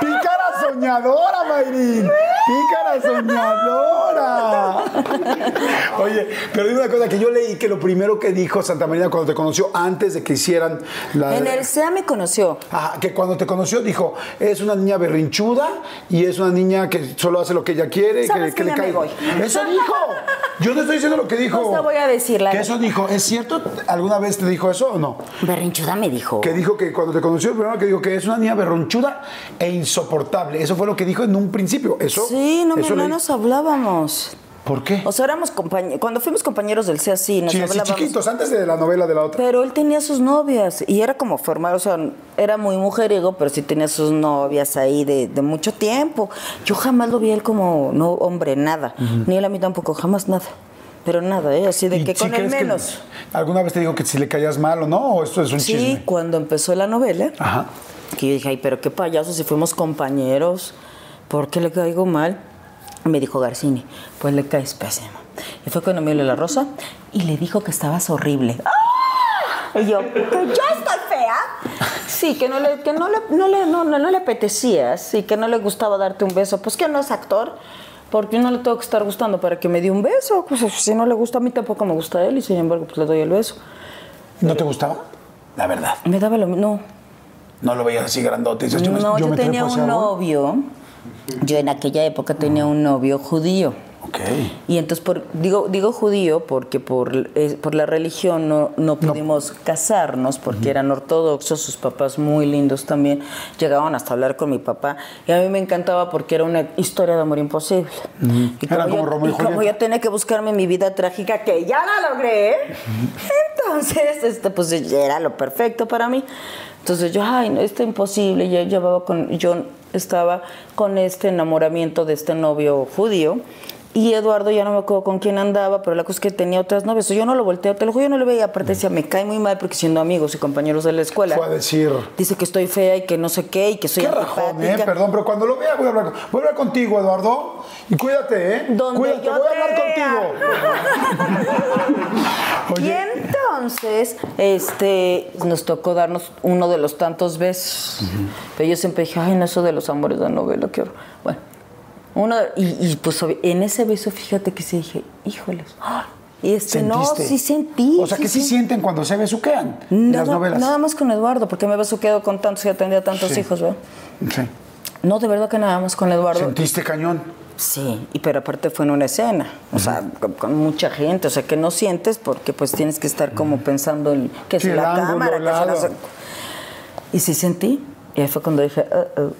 Pícara soñadora, Mayrín. Pícara soñadora. Oye, pero dime una cosa, que yo leí que lo primero que dijo Santa María cuando te conoció, antes de que hicieran la... En el SEA me conoció. Ajá, que cuando te conoció dijo, es una niña berrinchuda y es una niña que solo hace lo que ella quiere, ¿Sabes que que le cae. Eso dijo. Yo no estoy diciendo lo que dijo. Te voy a decir la Que eso dijo. ¿Es cierto? ¿Alguna vez te dijo eso o no? Berrinchuda me dijo. Que dijo que cuando te conoció, primero que dijo que es una niña berronchuda e insoportable. Eso fue lo que dijo en un principio. Eso. Sí, no, eso no nos hablábamos. ¿Por qué? O sea, éramos compañeros. Cuando fuimos compañeros del CEA, sí, nos sí, sí, chiquitos, antes de la novela de la otra. Pero él tenía sus novias y era como formar, o sea, era muy mujeriego, pero sí tenía sus novias ahí de, de mucho tiempo. Yo jamás lo vi a él como, no, hombre, nada. Ni él a mí tampoco, jamás nada. Pero nada, ¿eh? Así de ¿Y que sí con él crees que menos. ¿Alguna vez te dijo que si le caías mal o no? ¿O esto es un Sí, chisme? cuando empezó la novela, Ajá. que yo dije, ay, pero qué payaso, si fuimos compañeros, ¿por qué le caigo mal? Me dijo Garcini, pues le caes pésimo. Y fue cuando me dio la rosa y le dijo que estabas horrible. ¡Ah! Y yo, ¿que yo estoy fea? Sí, que no le, que no le, no le, no, no, no le apetecías sí, que no le gustaba darte un beso. Pues que no es actor, porque no le tengo que estar gustando para que me dé un beso. Pues si no le gusta a mí, tampoco me gusta a él y sin embargo, pues le doy el beso. ¿No te gustaba? La verdad. Me daba lo mismo. No, No lo veías así grandote. y dices, yo me- no, yo, me tenía trepo hacia un abajo. novio. Yo en aquella época tenía un novio judío. Ok. Y entonces, por, digo, digo judío porque por, eh, por la religión no, no pudimos casarnos, porque eran ortodoxos, sus papás muy lindos también, llegaban hasta hablar con mi papá. Y a mí me encantaba porque era una historia de amor imposible. Y Era como yo, Romeo y y como yo tenía que buscarme mi vida trágica, que ya la logré, entonces, este, pues ya era lo perfecto para mí. Entonces yo, ay, no, esto es imposible. Yo llevaba con, yo estaba con este enamoramiento de este novio judío. Y Eduardo ya no me acuerdo con quién andaba, pero la cosa es que tenía otras novias. Yo no lo volteé, te lo juro, yo no le veía. Aparte decía, me cae muy mal porque siendo amigos y compañeros de la escuela. Fue a decir. Dice que estoy fea y que no sé qué y que soy Qué rajón, ¿eh? Perdón, pero cuando lo vea voy a hablar, con- voy a hablar contigo, Eduardo. Y cuídate, ¿eh? Donde cuídate, yo voy a te hablar contigo. Y Oye, entonces, este, nos tocó darnos uno de los tantos besos. Pero yo siempre dije, ay, no, eso de los amores de novela, qué horror. Bueno, uno, y, y, pues en ese beso, fíjate que sí dije, híjoles. ay, Y este, no, sí sentí. O sea, que sí sienten cuando se besuquean en las Nada, novelas. nada más con Eduardo, porque me besuqueado con tantos y atendía a tantos Sí. hijos, ¿verdad? Sí. No, de verdad que nada más con Eduardo. ¿Sentiste cañón? Sí, y pero aparte fue en una escena, o sea, con, con mucha gente, o sea, que no sientes porque pues tienes que estar como pensando en que el la ángulo, cámara, el que lado. sé- Y sí sentí, y ahí fue cuando dije, "Uh, uh".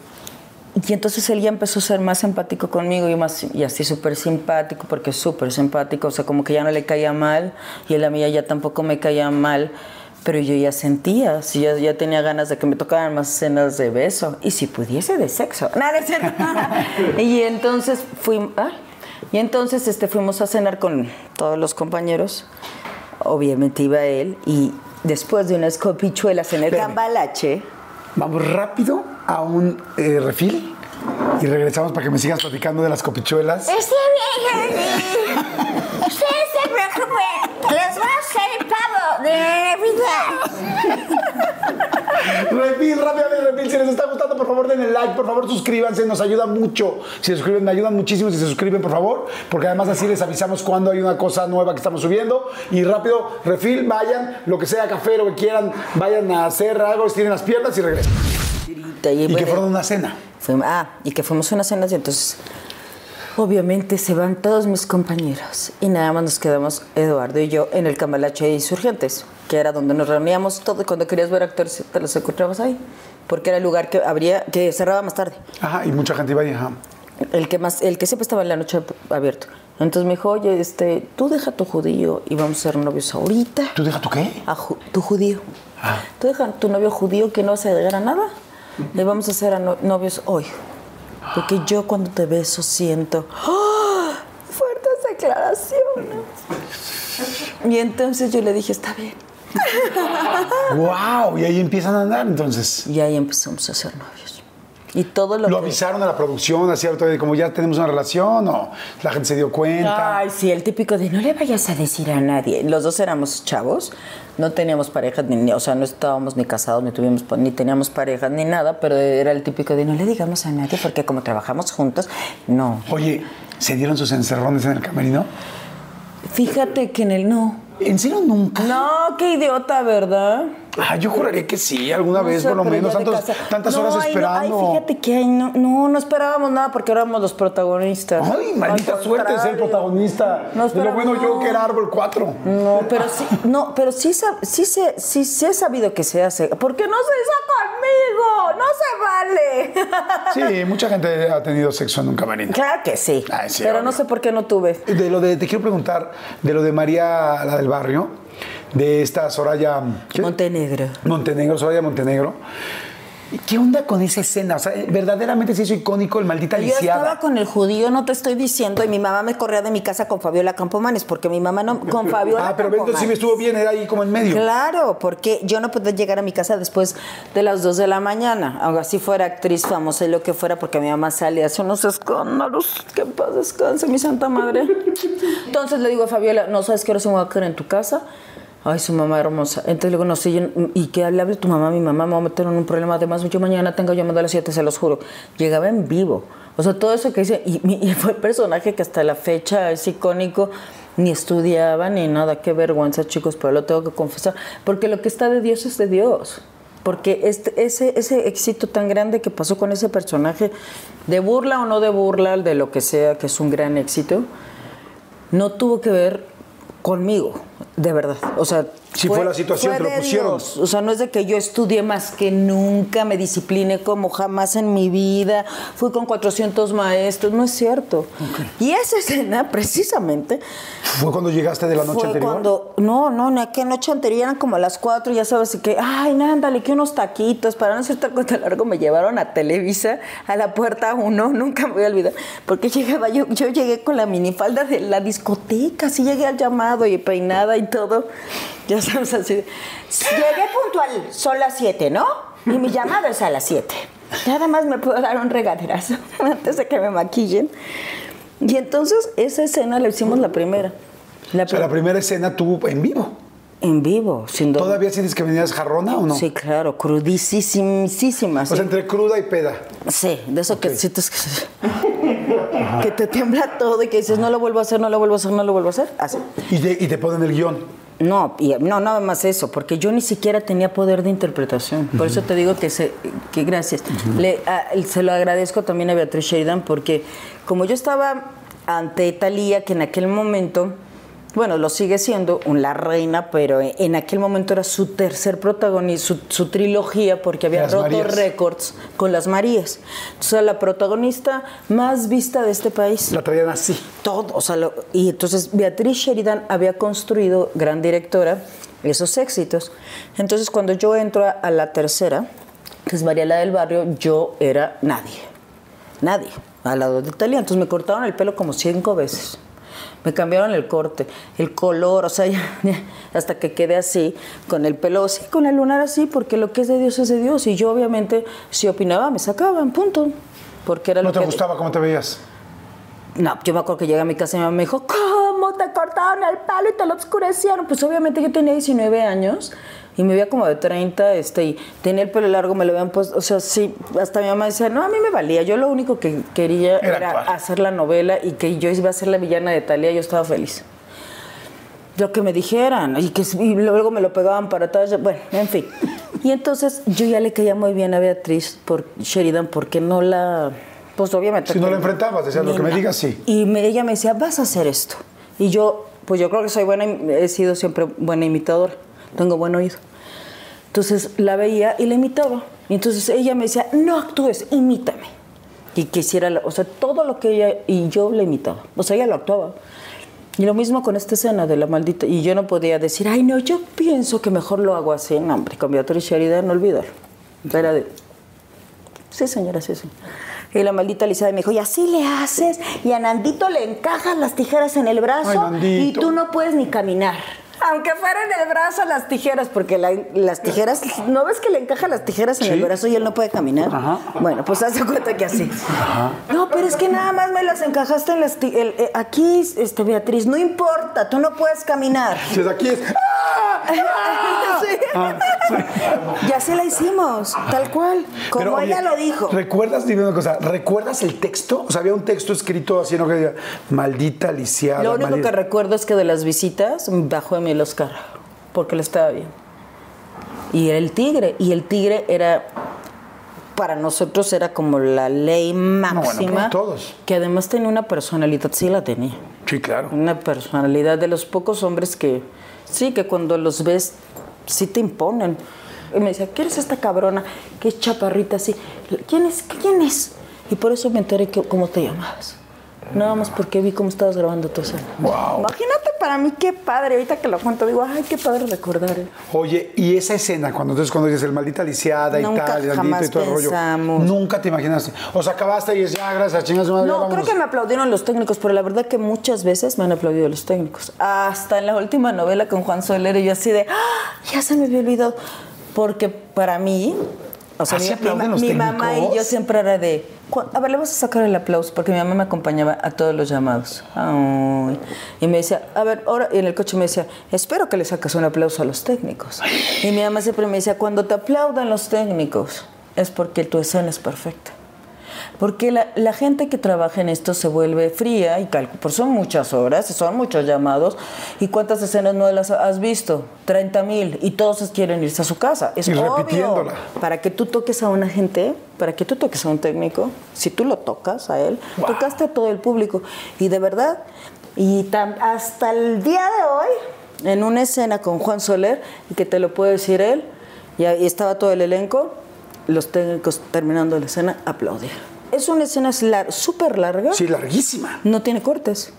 Y entonces él ya empezó a ser más empático conmigo y, más, y así súper simpático, porque es súper simpático, o sea, como que ya no le caía mal, y él a mí ya tampoco me caía mal, pero yo ya sentía, sí, ya, ya tenía ganas de que me tocaran más escenas de beso, y si pudiese de sexo, nada de cierto. y entonces fui, ay, y entonces este, fuimos a cenar con todos los compañeros, obviamente iba él, y después de unas copichuelas en el Espérame. cambalache, Vamos rápido a un eh, refil y regresamos para que me sigas platicando de las copichuelas. Está bien, Ustedes se preocupen. Les voy a hacer el pavo de Navidad. Refil, rápidamente, refil. Si les está gustando, por favor, denle like, por favor, suscríbanse, nos ayuda mucho. Si se suscriben, me ayudan muchísimo si se suscriben, por favor, porque además así les avisamos cuando hay una cosa nueva que estamos subiendo. Y rápido, refil, vayan, lo que sea, café, lo que quieran, vayan a hacer algo, estiren las piernas y regresen. y, Y que fueron a una cena. Fuimos- ah, y que fuimos a una cena y entonces, obviamente se van todos mis compañeros y nada más nos quedamos Eduardo y yo en el Cambalache de Insurgentes, que era donde nos reuníamos todo. Cuando querías ver actores, te los encontrabas ahí, porque era el lugar que abría, que cerraba más tarde. Ajá, y mucha gente iba ahí, ajá. El que más, el que siempre estaba en la noche abierto. Entonces me dijo, oye, este, tú deja tu judío y vamos a ser novios ahorita. ¿Tú deja tu qué? A ju- tu judío. Ah. Tú deja tu novio judío que no vas a llegar a nada. Le vamos a hacer a no- novios hoy. Porque yo cuando te beso siento ¡ah! fuertes declaraciones. Y entonces yo le dije, está bien. ¡Wow! Y ahí empiezan a andar, entonces. Y ahí empezamos a ser novios. Y todo lo, ¿Lo que... avisaron a la producción, así ahorita, como ya tenemos una relación o la gente se dio cuenta? Ay, sí, el típico de no le vayas a decir a nadie. Los dos éramos chavos, no teníamos parejas, ni, o sea, no estábamos ni casados, ni, tuvimos, ni teníamos parejas, ni nada, pero era el típico de no le digamos a nadie porque como trabajamos juntos, no. Oye, ¿se dieron sus encerrones en el camerino? Fíjate que en el no. ¿En serio nunca? No, qué idiota, ¿verdad? Ah, yo juraría que sí, alguna No vez sé, por lo menos, tantos- tantas No, horas ay, no, esperando. ay, fíjate que ay, no, no, no esperábamos nada porque éramos los protagonistas. Ay, maldita Al suerte ser protagonista. No, de lo bueno yo que era Árbol 4. No, pero sí, no, pero sí, sí, se- sí, sí he sabido que se hace. Porque no se hizo conmigo, no se vale. Sí, mucha gente ha tenido sexo en un camarín. claro que sí, Ay, sí, pero obvio. no sé por qué no tuve. De lo de, te quiero preguntar, de lo de María, la del barrio, de esta Soraya ¿qué? Montenegro. Montenegro, Soraya Montenegro. ¿Qué onda con esa escena? O sea, verdaderamente se hizo icónico el maldita Yo estaba con el judío, no te estoy diciendo, y mi mamá me corría de mi casa con Fabiola Campomanes, porque mi mamá no, con Fabiola Ah, pero entonces sí me Campomanes. estuvo bien, era ahí como en medio. Claro, porque yo no podía llegar a mi casa después de las 2 de la mañana, aunque así fuera actriz famosa y lo que fuera, porque mi mamá salía hace unos escándalos. Que paz descanse, mi santa madre. Entonces le digo a Fabiola, no sabes qué hora se me va a quedar en tu casa. Ay, su mamá hermosa. Entonces le sé, yo- y que le hable tu mamá, mi mamá me va a meter en un problema. Además, yo mañana tengo llamada a las 7, se los juro. Llegaba en vivo. O sea, todo eso que dice, y, y fue el personaje que hasta la fecha es icónico. Ni estudiaba ni nada, qué vergüenza, chicos, pero lo tengo que confesar. Porque lo que está de Dios es de Dios. Porque este, ese, ese éxito tan grande que pasó con ese personaje, de burla o no de burla, de lo que sea, que es un gran éxito, no tuvo que ver conmigo, de verdad. O sea, Sí fue la situación, fue te lo pusieron. Dios. O sea, no es de que yo estudié más que nunca, me discipliné como jamás en mi vida, fui con 400 maestros, no es cierto. Y esa escena, precisamente, ¿Fue cuando llegaste de la noche fue anterior? cuando, no, no, no, que noche anterior eran como a las 4, ya sabes, y que, ay, no, ándale, que unos taquitos, para no hacer tal cuento largo, me llevaron a Televisa, a la puerta 1, nunca me voy a olvidar, porque llegaba, yo, yo llegué con la minifalda de la discoteca, sí llegué al llamado y peinada y todo, ya sabes, así, llegué puntual, son las 7, ¿no? Y mi llamado es a las 7. Nada más me puedo dar un regaderazo antes de que me maquillen. Y entonces esa escena la hicimos la primera. La O sea, la pri- primera escena tuvo en vivo. en vivo, sin duda. ¿Todavía sientes que venías jarrona o no? Sí, claro, crudísima. O sea, entre cruda y peda. Sí, de eso que sientes que, que te tiembla todo y que dices, no lo vuelvo a hacer, no lo vuelvo a hacer, no lo vuelvo a hacer. Así. Y te, y te ponen el guion. No, y, no, nada más eso, porque yo ni siquiera tenía poder de interpretación. Por eso te digo que, se, que gracias. Le, a- se lo agradezco también a Beatriz Sheridan, porque como yo estaba ante Talía, que en aquel momento, bueno, lo sigue siendo, un la reina, pero en, aquel momento era su tercer protagonista, su, su trilogía, porque había Las roto Marías. récords con las Marías. Entonces, era la protagonista más vista de este país La traían así. todo, o sea, lo- y entonces Beatriz Sheridan había construido, gran directora, esos éxitos. Entonces cuando yo entro a, a la tercera, que es Mariela del Barrio, yo era nadie, nadie, al lado de Italia. Entonces me cortaron el pelo como cinco veces. Me cambiaron el corte, el color, o sea, ya- ya, hasta que quedé así, con el pelo así, con el lunar así, porque lo que es de Dios es de Dios. Y yo obviamente, si opinaba, me sacaban, punto. Porque era ¿No lo te que... gustaba cómo te veías? No, yo me acuerdo que llegué a mi casa y mi mamá me dijo, ¿cómo te cortaron el pelo y te lo oscurecieron? Pues obviamente yo tenía 19 años y me veía como de 30, este, y tenía el pelo largo, me lo habían puesto, o sea, sí, hasta mi mamá decía, no, a mí me valía, yo lo único que quería Era hacer la novela y que yo iba a ser la villana de Talía, yo estaba feliz. Lo que me dijeran, y que y luego me lo pegaban para atrás, bueno, en fin. Y entonces yo ya le caía muy bien a Beatriz por Sheridan porque no la, pues obviamente. Si no la enfrentabas, decías, lo que me digas, sí. Y me- ella me decía, vas a hacer esto. Y yo, pues yo creo que soy buena, he sido siempre buena imitadora, tengo buen oído. Entonces la veía y la imitaba. Y entonces ella me decía, no actúes, imítame. Y quisiera, o sea, todo lo que ella y yo la imitaba. O sea, ella lo actuaba. Y lo mismo con esta escena de la maldita. Y yo no podía decir, ay, no, yo pienso que mejor lo hago así. No, hombre, con Beatriz Sheridan, no olvidarlo. Era de, Sí, señora, sí, sí. Y la maldita Lizada me dijo, y así le haces, y a Nandito le encajan las tijeras en el brazo, Ay, y tú no puedes ni caminar. Aunque fuera en el brazo las tijeras, porque la- las tijeras, ¿no ves que le encajan las tijeras en Sí. el brazo y él no puede caminar? Ajá. Bueno, pues haz de cuenta que así. No, pero es que nada más me las encajaste en las... el- eh, aquí, este, Beatriz, no importa, tú no puedes caminar. Es aquí es. ¡Ah! Sí. Y así la hicimos, tal cual, como Pero, oye, ella lo dijo. ¿Recuerdas, dime una cosa, ¿recuerdas el texto? O sea, había un texto escrito así, ¿no? Que decía, maldita lisiada. Lo único maldita- que recuerdo es que de las visitas bajó de mí el Oscar, porque le estaba bien. Y era el tigre, y el tigre era, para nosotros era como la ley máxima. para todos. Que además tenía una personalidad, sí la tenía. Sí, claro. Una personalidad de los pocos hombres que, sí, que cuando los ves, sí te imponen. Y me decía, ¿quién es esta cabrona? Es chaparrita así. ¿Quién es? ¿Quién es? Y por eso me enteré que, cómo te llamabas. Nada más porque vi cómo estabas grabando tu escena. Wow. Imagínate para mí qué padre. Ahorita que lo cuento, digo, ay, qué padre recordar. eh". Oye, y esa escena, cuando entonces cuando dices el maldita lisiada y tal, jamás y todo el rollo, pensamos. nunca te imaginaste. O sea, acabaste y dices, ya, gracias, chingas, madre, No, creo que me aplaudieron los técnicos, pero la verdad que muchas veces me han aplaudido los técnicos. Hasta en la última novela con Juan Soler, y yo así de, ¡Ah! ya se me había olvidado. Porque para mí, o sea, ¿Ah, mi, sí aplauden mi- los mi mamá y yo siempre era de, "Cu- a ver, le vas a sacar el aplauso, porque mi mamá me acompañaba a todos los llamados. Ay. Y me decía, a ver, ahora, y en el coche me decía, espero que le saques un aplauso a los técnicos. Y mi mamá siempre me decía, cuando te aplaudan los técnicos, es porque tu escena es perfecta. Porque la, la gente que trabaja en esto se vuelve fría y calcu pues son muchas horas, son muchos llamados. ¿Y cuántas escenas no las has visto? 30 mil y todos quieren irse a su casa. Es Y obvio. repitiéndola. Para que tú toques a una gente, para que tú toques a un técnico, si tú lo tocas a él, Wow. tocaste a todo el público. Y de verdad, y hasta el día de hoy, en una escena con Juan Soler, y que te lo puede decir él, y ahí estaba todo el elenco, los técnicos terminando la escena aplaudieron. Es una escena lar- súper larga, Sí, larguísima. no tiene cortes.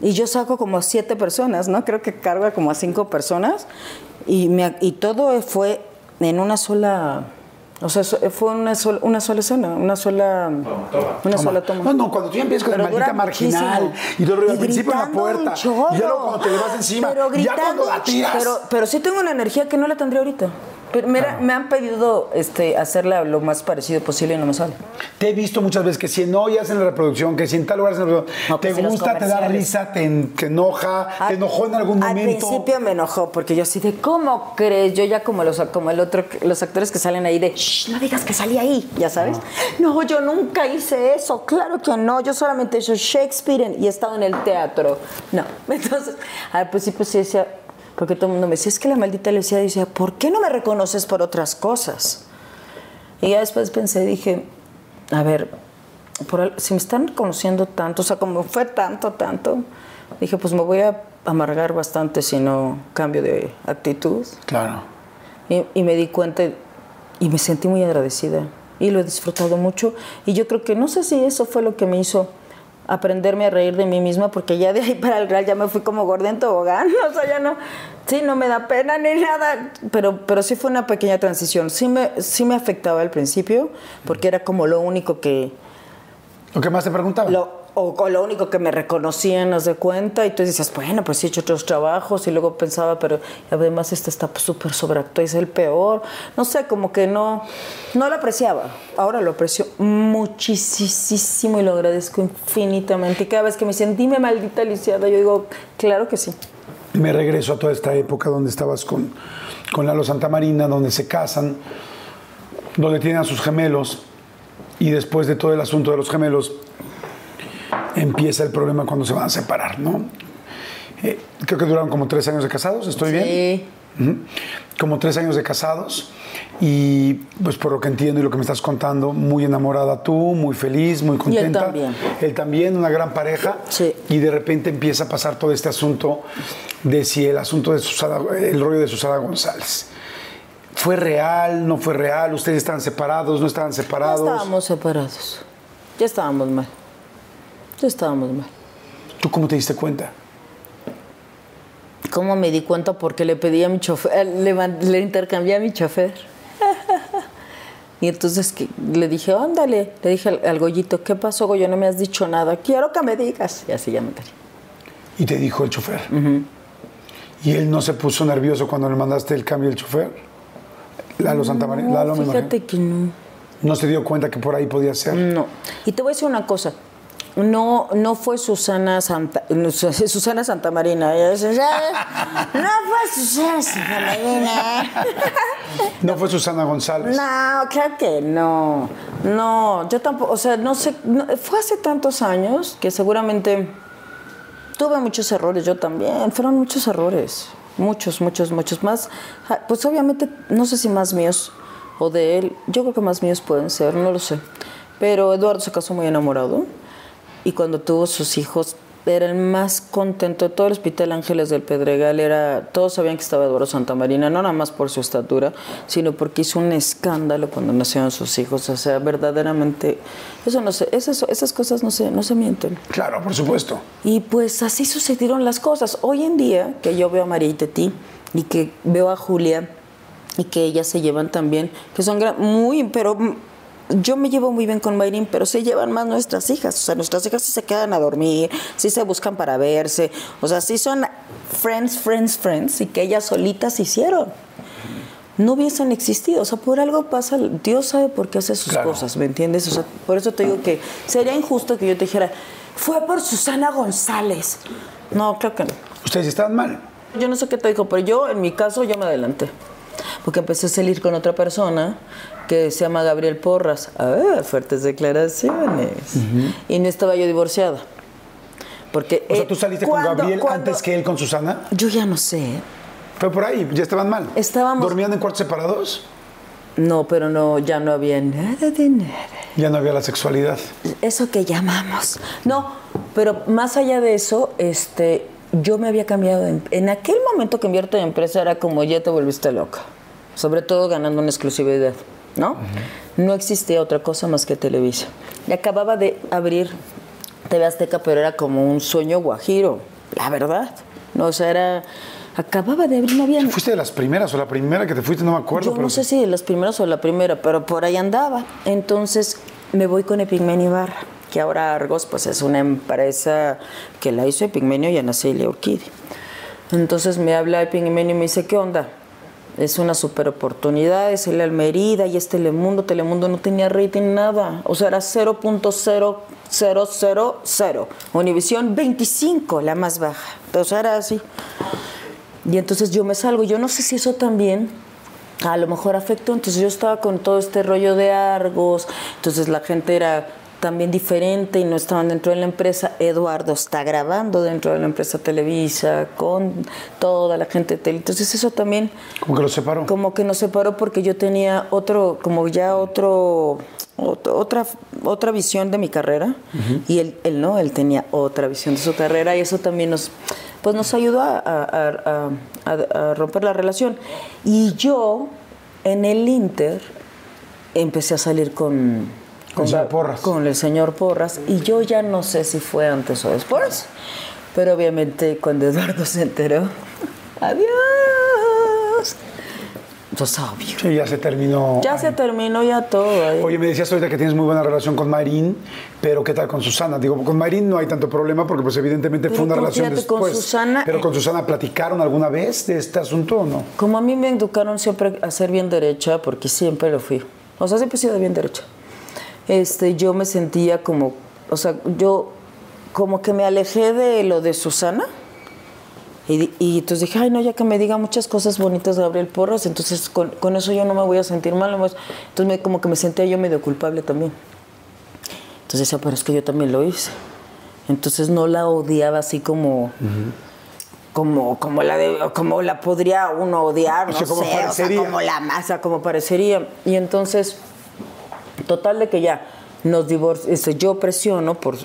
Y yo saco como a siete personas, ¿no? Creo que carga como a cinco personas. Y, me, y todo fue en una sola. O sea, so- fue una, sola una sola escena, una sola. Una sola toma. No, no, cuando tú ya empiezas con Pero la maldita marginal muchísimo. y rollo, al principio en la gritando un puerta, chorro. y luego cuando te le vas encima, Pero y ya cuando gritando la tiras. Pero, pero sí tengo una energía que no la tendría ahorita. Pero mira, me han pedido este, hacerla lo más parecido posible y no me sale. Te he visto muchas veces que si en hoy hacen la reproducción, que si en tal lugar hacen la reproducción, No, te pues, los gusta, te da risa, te, en- te enoja, te Al- enojó en algún Al momento. principio me enojó porque yo así de ¿cómo crees? Yo ya como los como el otro los actores que salen ahí de "Shh, no digas que salí ahí, ya sabes. No, yo nunca hice eso, claro que no, yo solamente he hecho Shakespeare en- y he estado en el teatro. No. Entonces, al principio sí decía porque todo el mundo me decía, es que la maldita le decía, ¿por qué no me reconoces por otras cosas? Y ya después pensé, dije, a ver, por si me están conociendo tanto, o sea, como fue tanto, tanto, dije, pues me voy a amargar bastante si no cambio de actitud. Claro. Y, y me di cuenta y me sentí muy agradecida. Y lo he disfrutado mucho. Y yo creo que no sé si eso fue lo que me hizo aprenderme a reír de mí misma, porque ya de ahí para el real ya me fui como gorda en tobogán. O sea, ya no, sí, no me da pena ni nada. Pero, pero sí fue una pequeña transición. Sí me, sí me afectaba al principio, porque era como lo único que, Lo que más te preguntaba. lo, o, o lo único que me reconocían, haz de cuenta, y tú dices, bueno, pues sí he hecho otros trabajos, y luego pensaba, pero además este está súper sobreactuado, es el peor. No sé, como que no, no lo apreciaba. Ahora lo aprecio muchísimo y lo agradezco infinitamente. Y cada vez que me dicen, dime maldita lisiada, yo digo, claro que sí. Me regreso a toda esta época donde estabas con, con Lalo Santamarina, donde se casan, donde tienen a sus gemelos, y después de todo el asunto de los gemelos, empieza el problema cuando se van a separar, ¿no? Eh, creo que duraron como tres años de casados, ¿estoy bien? Sí. Ujú. Como tres años de casados y pues por lo que entiendo y lo que me estás contando, muy enamorada tú, muy feliz, muy contenta. también. Él también, una gran pareja. Sí. Y de repente empieza a pasar todo este asunto de si el asunto de Susana, el rollo de Susana González. ¿Fue real? ¿No fue real? ¿Ustedes estaban separados? ¿No estaban Ya separados? estábamos separados. Ya estábamos mal. Estábamos mal. ¿Tú cómo te diste cuenta? ¿Cómo me di cuenta? Porque le pedí a mi chofer, eh, le, le intercambié a mi chofer. y entonces que- le dije, ándale, le dije al, al Goyito, ¿qué pasó, Goyo? No me has dicho nada, quiero que me digas. Y así ya me callé. Y te dijo el chofer. ¿Y él no se puso nervioso cuando le mandaste el cambio del chofer? Lalo. No, me imagino. fíjate que no. No se dio cuenta que por ahí podía ser. No. Y te voy a decir una cosa. No, no fue Susana Santa, Susana Santa Marina. ella dice, "¿Sabes? No fue Susana Santa Marina. No fue Susana González. No, claro que no. No, yo tampoco, o sea, no sé, no- fue hace tantos años que seguramente tuve muchos errores, yo también, fueron muchos errores, muchos, muchos, muchos más. Ah, Pues obviamente, no sé si más míos o de él, yo creo que más míos pueden ser, no lo sé. Pero Eduardo se casó muy enamorado y cuando tuvo sus hijos era el más contento de todo el Hospital Ángeles del Pedregal. Era, todos sabían que estaba Eduardo Santamarina, no nada más por su estatura, sino porque hizo un escándalo cuando nacieron sus hijos. O sea, verdaderamente, eso no sé, esas, esas cosas no se, no se mienten. Claro, por supuesto. Y pues así sucedieron las cosas. Hoy en día, que yo veo a María y Teti y que veo a Julia y que ellas se llevan también, que son muy, pero yo me llevo muy bien con Mayrin, pero se llevan más nuestras hijas. O sea, nuestras hijas sí se quedan a dormir, sí se buscan para verse. O sea, sí son friends, friends, friends y que ellas solitas hicieron. No hubiesen existido. O sea, por algo pasa, Dios sabe por qué hace sus Claro. cosas, ¿me entiendes? O sea, por eso te digo que sería injusto que yo te dijera, fue por Susana González. No, creo que no. Ustedes estaban mal. Yo no sé qué te dijo, pero yo, en mi caso, yo me adelanté. Porque empecé a salir con otra persona que se llama Gabriel Porras. Ah, fuertes declaraciones. Y no estaba yo divorciada. Porque, O sea, eh, tú saliste con Gabriel antes que él con Susana. Yo ya no sé. Fue por ahí, ya estaban mal. Estábamos- ¿Dormían en cuartos separados? No, pero no, ya no había nada de nada. Ya no había la sexualidad. Eso que llamamos. No, pero más allá de eso, este, yo me había cambiado. de em- en aquel momento que invierto en empresa era como ya te volviste loca. Sobre todo ganando una exclusividad, ¿no? No existía otra cosa más que Televisa. Y acababa de abrir TV Azteca, pero era como un sueño guajiro, la verdad. No, o sea, era. Acababa de abrir, no había. ¿Fuiste de las primeras o la primera que te fuiste? No me acuerdo. Yo pero no sé si de las primeras o la primera, pero por ahí andaba. Entonces me voy con Epigmenio Ibarra, que ahora Argos pues es una empresa que la hizo Epigmenio y Ana Celia Urquidi. Entonces me habla Epigmenio y me dice, ¿qué onda? Es una super oportunidad, es el Almerida y es Telemundo. Telemundo no tenía rating nada. O sea, era 0.0000. Univisión 25, la más baja. O sea, era así. Y entonces yo me salgo. Yo no sé si eso también a lo mejor afectó. Entonces yo estaba con todo este rollo de Argos. Entonces la gente era también diferente y no estaban dentro de la empresa. Eduardo está grabando dentro de la empresa Televisa con toda la gente de Tele. Entonces eso también Como que los separó. como que nos separó porque yo tenía otro, como ya otro, ot- otra, otra visión de mi carrera y él, él no, él tenía otra visión de su carrera y eso también nos, pues nos ayudó a, a- a- a- a romper la relación. Y yo, en el Inter, empecé a salir con... Con el señor Porras. Con el señor Porras. Y yo ya no sé si fue antes o después. Pero obviamente cuando Eduardo se enteró, adiós. Pues obvio. Sí, ya se terminó. Ya se terminó ya todo. ahí. Oye, me decías ahorita que tienes muy buena relación con Mayrín, pero ¿qué tal con Susana? Digo, con Mayrín no hay tanto problema porque pues evidentemente Pero fue una con- relación con después. Susana, pero eh, con Susana platicaron alguna vez de este asunto o no? Como a mí me educaron siempre a ser bien derecha, porque siempre lo fui. O sea, siempre he sido bien derecha. Este, yo me sentía como, o sea, yo como que me alejé de lo de Susana. Y, entonces dije, ay, no, ya que me diga muchas cosas bonitas Gabriel Porras, entonces con, con eso yo no me voy a sentir mal. no me Entonces me- como que me sentía yo medio culpable también. Entonces decía, pero es que yo también lo hice. Entonces no la odiaba así como, como, como la de, como la podría uno odiar, no O sea, como sé, o sea, parecería. como la masa, como parecería. Y entonces, total de que ya nos divorciamos, yo presiono por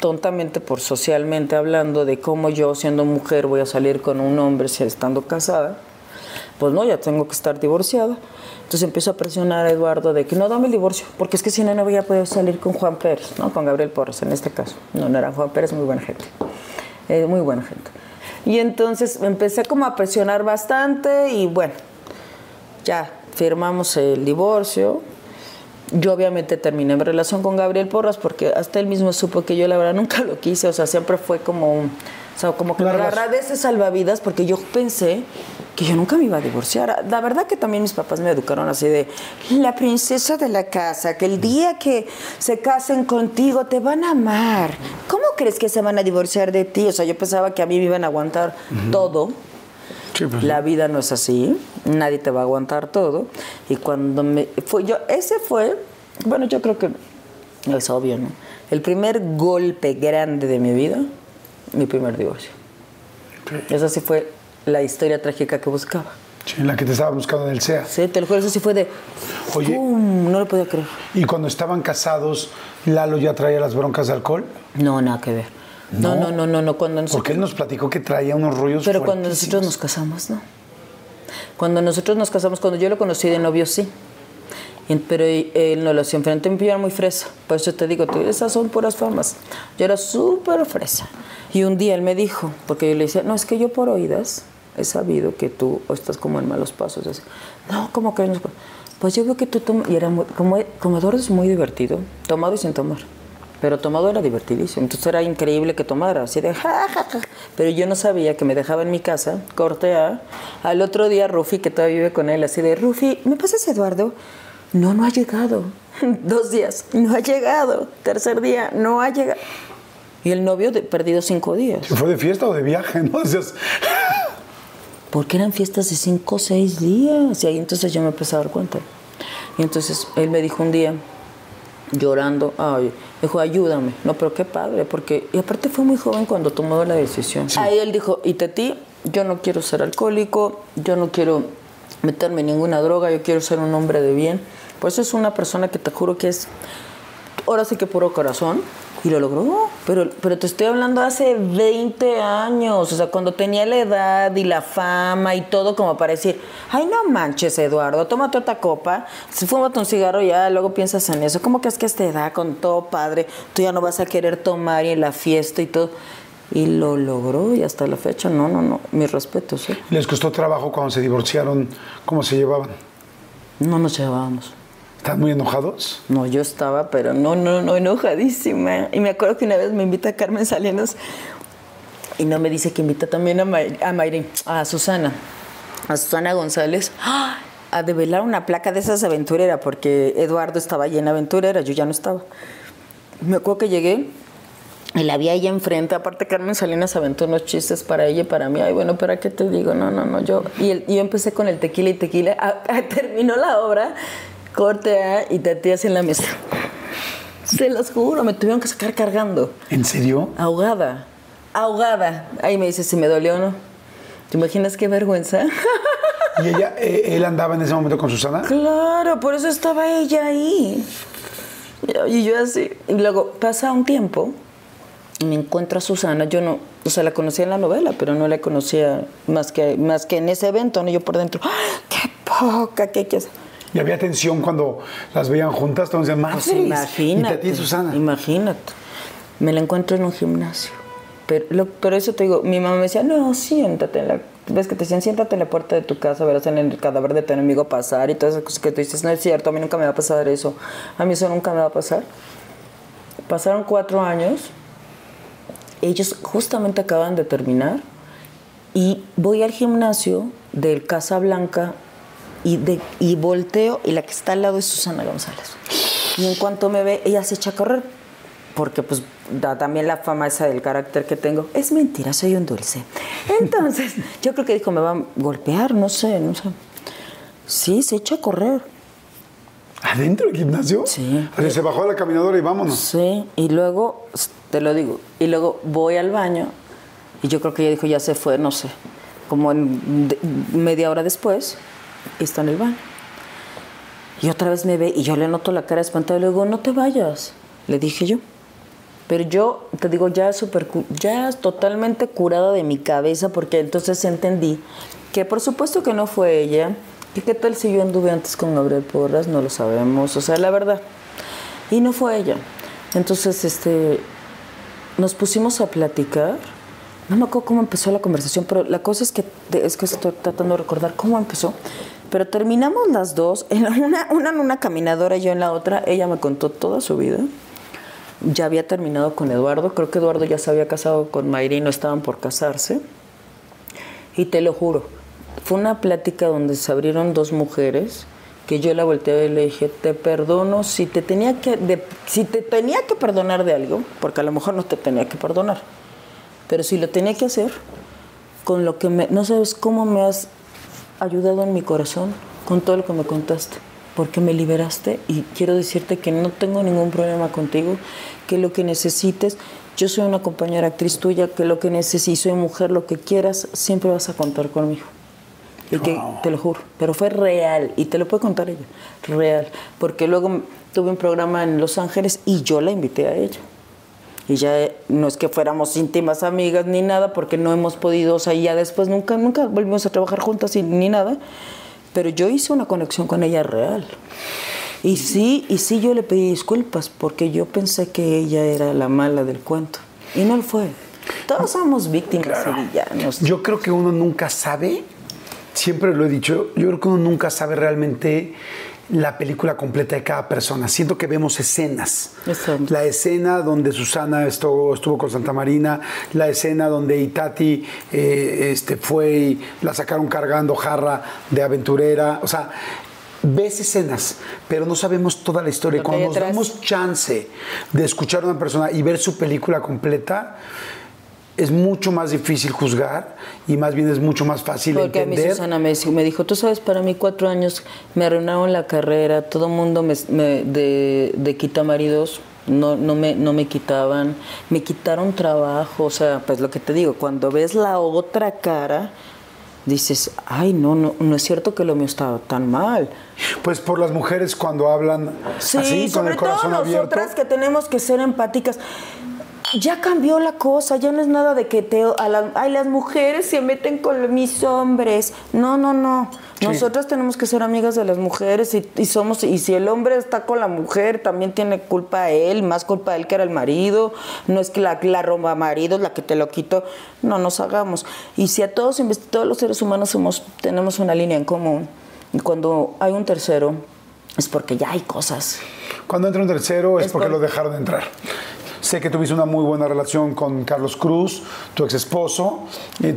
tontamente por socialmente hablando de cómo yo siendo mujer voy a salir con un hombre si estando casada, pues no, ya tengo que estar divorciada. Entonces empiezo a presionar a Eduardo de que no dame el divorcio, porque es que si no, no voy a salir con Juan Pérez, ¿no? Con Gabriel Porras en este caso. No, no era Juan Pérez, muy buena gente. Eh, muy buena gente. Y entonces empecé como a presionar bastante y bueno, ya firmamos el divorcio. Yo obviamente terminé mi relación con Gabriel Porras porque hasta él mismo supo que yo la verdad nunca lo quise, o sea, siempre fue como un, o sea, como que Una me de ese salvavidas porque yo pensé que yo nunca me iba a divorciar. La verdad que también mis papás me educaron así de la princesa de la casa, que el día que se casen contigo te van a amar. ¿Cómo crees que se van a divorciar de ti? O sea, yo pensaba que a mí me iban a aguantar todo. Sí, pues, La vida no es así, nadie te va a aguantar todo. Y cuando me fue yo, ese fue, bueno, yo creo que es obvio, ¿no? El primer golpe grande de mi vida, mi primer divorcio. Esa sí fue la historia trágica que buscaba. sí, la que te estaba buscando en el SEA. Sí, te lo juro, eso sí fue de. Oye. ¡pum! No lo podía creer. Y cuando estaban casados, Lalo ya traía las broncas de alcohol. No, nada que ver. No, no, no, no, no. Cuando nosotros, Porque él nos platicó que traía unos rollos Pero cuando nosotros nos casamos, no. Cuando nosotros nos casamos, cuando yo lo conocí de novio, sí. Pero él no lo hacía enfrente, yo era muy fresa. Por eso te digo, tú, esas son puras famas. Yo era súper fresa. Y un día él me dijo, porque yo le decía, no, es que yo por oídas he sabido que tú estás como en malos pasos. Así, no, ¿cómo que no? Pues yo veo que tú tomas. Y era muy, como, como Eduardo es muy divertido, tomado y sin tomar. Pero tomado era divertidísimo. Entonces era increíble que tomara, así de ja, ja, ja. Pero yo no sabía que me dejaba en mi casa, corte A. Al otro día, Rufi, que todavía vive con él, así de Rufi, ¿me pasas Eduardo? No, no ha llegado. Dos días, no ha llegado. Tercer día, no ha llegado. Y el novio de, perdido cinco días. ¿Se fue de fiesta o de viaje? ¿no? Decías, Porque eran fiestas de cinco o seis días. Y ahí entonces yo me empecé a dar cuenta. Y entonces él me dijo un día, llorando, ay, dijo, ayúdame. No, pero qué padre, porque. Y aparte fue muy joven cuando tomó la decisión. Ahí él dijo, y Tati, yo no quiero ser alcohólico, yo no quiero meterme en ninguna droga, yo quiero ser un hombre de bien. Pues es una persona que te juro que es ahora sí que puro corazón. Y lo logró. Pero, pero te estoy hablando hace 20 años. O sea, cuando tenía la edad y la fama y todo como para decir, ay, no manches, Eduardo, tómate otra copa. Fúmate un cigarro ya, luego piensas en eso. ¿Cómo que es que a esta edad, con todo padre, tú ya no vas a querer tomar y en la fiesta y todo? Y lo logró y hasta la fecha, no, no, no. Mis respetos, ¿eh? ¿Les costó trabajo cuando se divorciaron? ¿Cómo se llevaban? No nos llevábamos. ¿Están muy enojados? No, yo estaba, pero no, no, no, enojadísima. Y me acuerdo que una vez me invita Carmen Salinas y no me dice que invita también a, May- a Mayrin, a Susana, a Susana González, ¡ah! a develar una placa de esas aventurera, porque Eduardo estaba allí en aventurera, yo ya no estaba. Me acuerdo que llegué y la vi ahí enfrente. Aparte, Carmen Salinas aventó unos chistes para ella y para mí. Ay, bueno, ¿para qué te digo? No, no, no, yo. Y, el- y yo empecé con el tequila y tequila. Ah, ah, terminó la obra, corte A y tatías en la mesa. Se los juro, me tuvieron que sacar cargando. ¿En serio? Ahogada. Ahogada. Ahí me dice si me dolió o no. ¿Te imaginas qué vergüenza? ¿Y ella, eh, él andaba en ese momento con Susana? Claro, por eso estaba ella ahí. Y yo así. Y luego pasa un tiempo y me encuentro a Susana. Yo no, o sea, la conocía en la novela, pero no la conocía más que, más que en ese evento, ¿no? Yo por dentro, ¡ay, qué poca, qué, qué. ¿Y había tensión cuando las veían juntas? Entonces, más Pues imagínate. Y Tati y Susana. Imagínate. Me la encuentro en un gimnasio. Pero, lo- pero eso te digo, mi mamá me decía, no, siéntate en la... Ves que te decían, siéntate en la puerta de tu casa, verás en el cadáver de tu enemigo pasar y todas esas cosas que tú dices, no es cierto, a mí nunca me va a pasar eso. A mí eso nunca me va a pasar. Pasaron cuatro años. Ellos justamente acaban de terminar. Y voy al gimnasio del Casa Blanca y, de, y volteo y la que está al lado es Susana González. Y en cuanto me ve, ella se echa a correr. Porque pues da también la fama esa del carácter que tengo. Es mentira, soy un dulce. Entonces, yo creo que dijo, me va a golpear, no sé, no sé. Sí, se echa a correr. ¿Adentro del gimnasio? Sí. Así se bajó a la caminadora y vámonos. Sí, y luego, te lo digo, y luego voy al baño y yo creo que ella dijo, ya se fue, no sé, como en de- media hora después, y está en el baño. Y otra vez me ve y yo le noto la cara espantada y le digo, no te vayas, le dije yo. Pero yo, te digo, ya súper, cu- ya totalmente curada de mi cabeza porque entonces entendí que por supuesto que no fue ella. ¿Y qué tal si yo anduve antes con Gabriel Porras? No lo sabemos, o sea, la verdad. Y no fue ella. Entonces, este, nos pusimos a platicar. No me acuerdo cómo empezó la conversación, pero la cosa es que es que estoy tratando de recordar cómo empezó. Pero terminamos las dos, en una, una en una caminadora y yo en la otra. Ella me contó toda su vida. Ya había terminado con Eduardo. Creo que Eduardo ya se había casado con Mayra y no estaban por casarse. Y te lo juro, fue una plática donde se abrieron dos mujeres que yo la volteé y le dije, te perdono si te tenía que de- si te tenía que perdonar de algo, porque a lo mejor no te tenía que perdonar. Pero si lo tenía que hacer con lo que me no sabes cómo me has ayudado en mi corazón con todo lo que me contaste, porque me liberaste y quiero decirte que no tengo ningún problema contigo, que lo que necesites, yo soy una compañera actriz tuya, que lo que necesites, soy mujer, lo que quieras, siempre vas a contar conmigo. Y que te lo juro, pero fue real y te lo puede contar ella, real, porque luego tuve un programa en Los Ángeles y yo la invité a ella. Y ya eh, no es que fuéramos íntimas amigas ni nada, porque no hemos podido, o sea, ya después nunca, nunca volvimos a trabajar juntas y, ni nada. Pero yo hice una conexión con ella real. Y sí, y sí yo le pedí disculpas, porque yo pensé que ella era la mala del cuento. Y no lo fue. Todos somos víctimas y villanos. Yo creo que uno nunca sabe, siempre lo he dicho, yo creo que uno nunca sabe realmente la película completa de cada persona. Siento que vemos escenas. La escena donde Susana estuvo, estuvo con Santa Marina, la escena donde Itati eh, este, fue y la sacaron cargando jarra de aventurera. O sea, ves escenas, pero no sabemos toda la historia. Cuando nos damos chance de escuchar a una persona y ver su película completa, es mucho más difícil juzgar y más bien es mucho más fácil Porque a mí entender. Susana me, dijo- me dijo, tú sabes, para mí cuatro años me arruinaron la carrera, todo el mundo me, me- de, de quitamaridos, no, no, me, no me quitaban, me quitaron trabajo, o sea, pues lo que te digo, cuando ves la otra cara, dices, ay, no, no, no es cierto que lo mío estaba tan mal. Pues por las mujeres cuando hablan Sí, así, con sobre el corazón todo abierto. nosotras que tenemos que ser empáticas. Ya cambió la cosa, ya no es nada de que te, a la- ay, las mujeres se meten con mis hombres. No, no, no. Sí. Nosotras tenemos que ser amigas de las mujeres y, y somos y si el hombre está con la mujer también tiene culpa él, más culpa él que era el marido. No es que la, la romba marido, la que te lo quito. No nos hagamos. Y si a todos todos los seres humanos somos tenemos una línea en común y cuando hay un tercero es porque ya hay cosas. Cuando entra un tercero es, Es porque por- lo dejaron entrar. Sé que tuviste una muy buena relación con Carlos Cruz, tu ex esposo,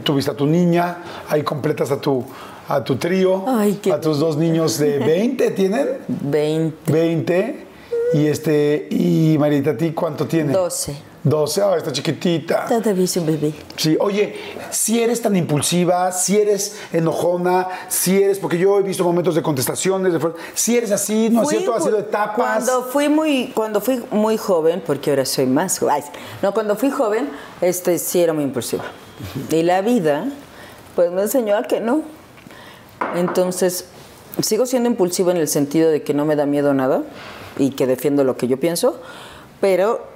tuviste a tu niña, ahí completas a tu, a tu trío, Ay, qué a tus dos niños de 20, ¿tienen? 20. 20. Y este, y Marita, ¿a ti cuánto tiene? 12. 12, ah, está chiquitita. Todavía es un bebé. Sí, oye, si eres tan impulsiva, si eres enojona, si eres, porque yo he visto momentos de contestaciones, de si eres así, ¿no es Fui cierto? Ha sido etapas. Cuando fui muy, cuando fui muy joven, porque ahora soy más joven. No, cuando fui joven, este sí era muy impulsiva. Y la vida, pues me enseñó a que no. Entonces, sigo siendo impulsiva en el sentido de que no me da miedo nada y que defiendo lo que yo pienso, pero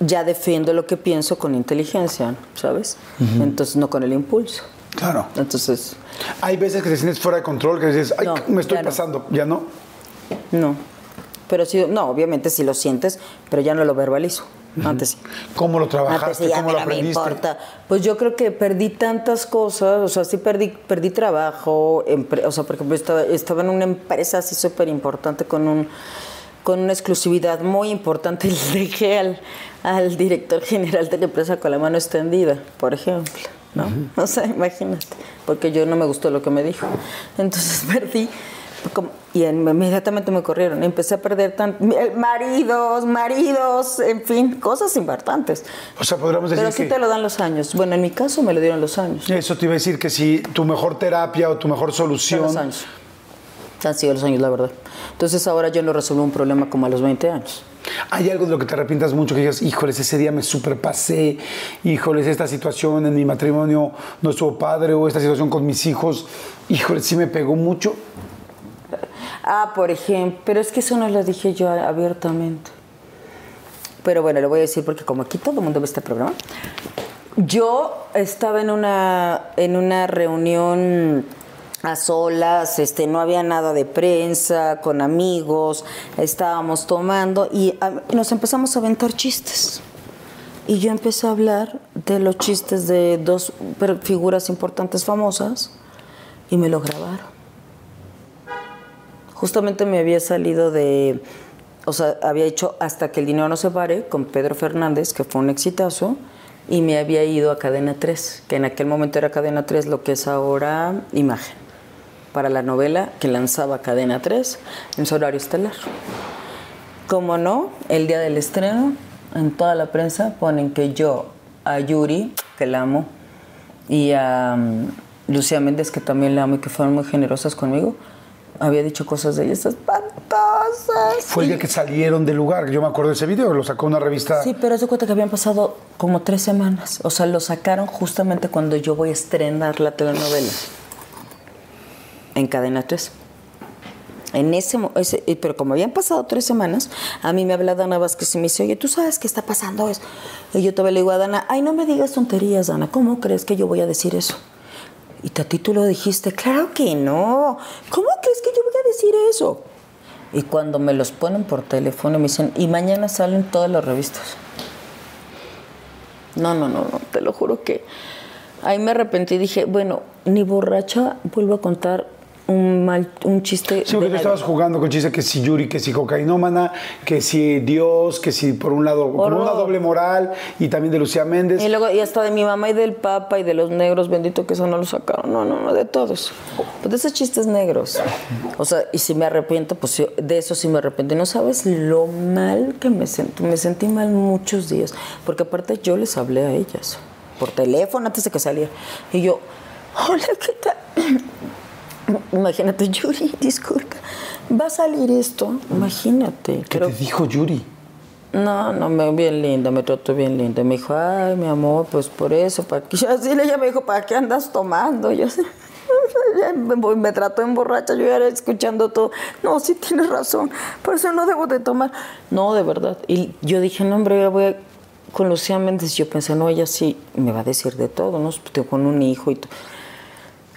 ya defiendo lo que pienso con inteligencia, ¿sabes? Entonces, no con el impulso. Claro. Entonces, Hay veces que te sientes fuera de control, que dices, ay, No, me estoy ya no. pasando, ¿ya no? no. Pero sí, no, obviamente sí lo sientes, pero ya no lo verbalizo. Antes sí. ¿Cómo lo Antes trabajaste? ya ¿Cómo lo mira, me aprendiste? importa. Pues yo creo que perdí tantas cosas, o sea, sí perdí, perdí trabajo, o sea, por ejemplo, estaba, estaba en una empresa así súper importante con un con una exclusividad muy importante le dejé al, al director general de la empresa con la mano extendida, por ejemplo, ¿no? O sea, imagínate, porque yo no me gustó lo que me dijo. Entonces perdí y en- inmediatamente me corrieron. Empecé a perder tan, eh, maridos, maridos, en fin, cosas importantes. O sea, podríamos decir Pero sí que... te lo dan los años. Bueno, en mi caso me lo dieron los años. Eso te iba a decir que si tu mejor terapia o tu mejor solución... los años. Han sido los años, la verdad. Entonces ahora yo no resuelvo un problema como a los 20 años. ¿Hay algo de lo que te arrepientas mucho que digas, híjoles, ese día me superpasé, híjoles, esta situación en mi matrimonio no estuvo padre, o esta situación con mis hijos, híjoles, sí me pegó mucho? Ah, por ejemplo, pero es que eso no lo dije yo abiertamente. Pero bueno, lo voy a decir porque como aquí todo el mundo ve este programa. Yo estaba en una, en una reunión a solas, este, no había nada de prensa, con amigos, estábamos tomando y ah, nos empezamos a aventar chistes. Y yo empecé a hablar de los chistes de dos figuras importantes famosas y me lo grabaron. Justamente me había salido de, o sea, había hecho Hasta que el dinero no se pare con Pedro Fernández, que fue un exitazo, y me había ido a Cadena 3, que en aquel momento era Cadena 3, lo que es ahora Imagen, para la novela que lanzaba Cadena 3 en su horario estelar. Como no, el día del estreno, en toda la prensa ponen que yo a Yuri, que la amo, y a um, Lucía Méndez, que también la amo y que fueron muy generosas conmigo, había dicho cosas de ellas espantosas. Fue el día que salieron del lugar. Yo me acuerdo de ese video, lo sacó una revista. Sí, pero se cuenta que habían pasado como tres semanas. O sea, lo sacaron justamente cuando yo voy a estrenar la telenovela. En Cadena 3. En ese, ese- eh, pero como habían pasado tres semanas, a mí me habla Dana Vázquez y me dice, oye, ¿tú sabes qué está pasando eso? Y yo todavía le digo a Dana, ay, no me digas tonterías, Dana, ¿cómo crees que yo voy a decir eso? Y a ti tú lo dijiste, claro que no. ¿Cómo crees que yo voy a decir eso? Y cuando me los ponen por teléfono me dicen, y mañana salen todas las revistas. No, no, no, no, te lo juro que ahí me arrepentí y dije, bueno, ni borracha vuelvo a contar un mal, un chiste. Sí, porque tú estabas jugando con chistes que si Yuri, que si cocainómana, que si Dios, que si por un lado, Horror. una doble moral, y también de Lucía Méndez. Y luego, y hasta de mi mamá y del papa y de los negros, bendito que eso no lo sacaron. No, no, no, de todos. Pues de esos chistes negros. O sea, y si me arrepiento, pues sí, de eso sí me arrepiento. Y no sabes lo mal que me sentí. Me sentí mal muchos días. Porque aparte yo les hablé a ellas. Por teléfono antes de que saliera. Y yo, hola, ¿qué tal? Imagínate, Yuri, disculpa. Va a salir esto. Imagínate. ¿Qué te dijo Yuri? no, no, me, bien linda, me trató bien linda. Me dijo, ay, mi amor, pues por eso, ¿para qué? Así ella me dijo, ¿para qué andas tomando? Yo así, me, me trató en borracha, yo ya era escuchando todo. No, sí tienes razón, por eso no debo de tomar. No, de verdad. Y yo dije, no, hombre, ya voy a- con Lucía Méndez. Yo pensé, no, ella sí me va a decir de todo, ¿no? Tengo con un hijo y todo.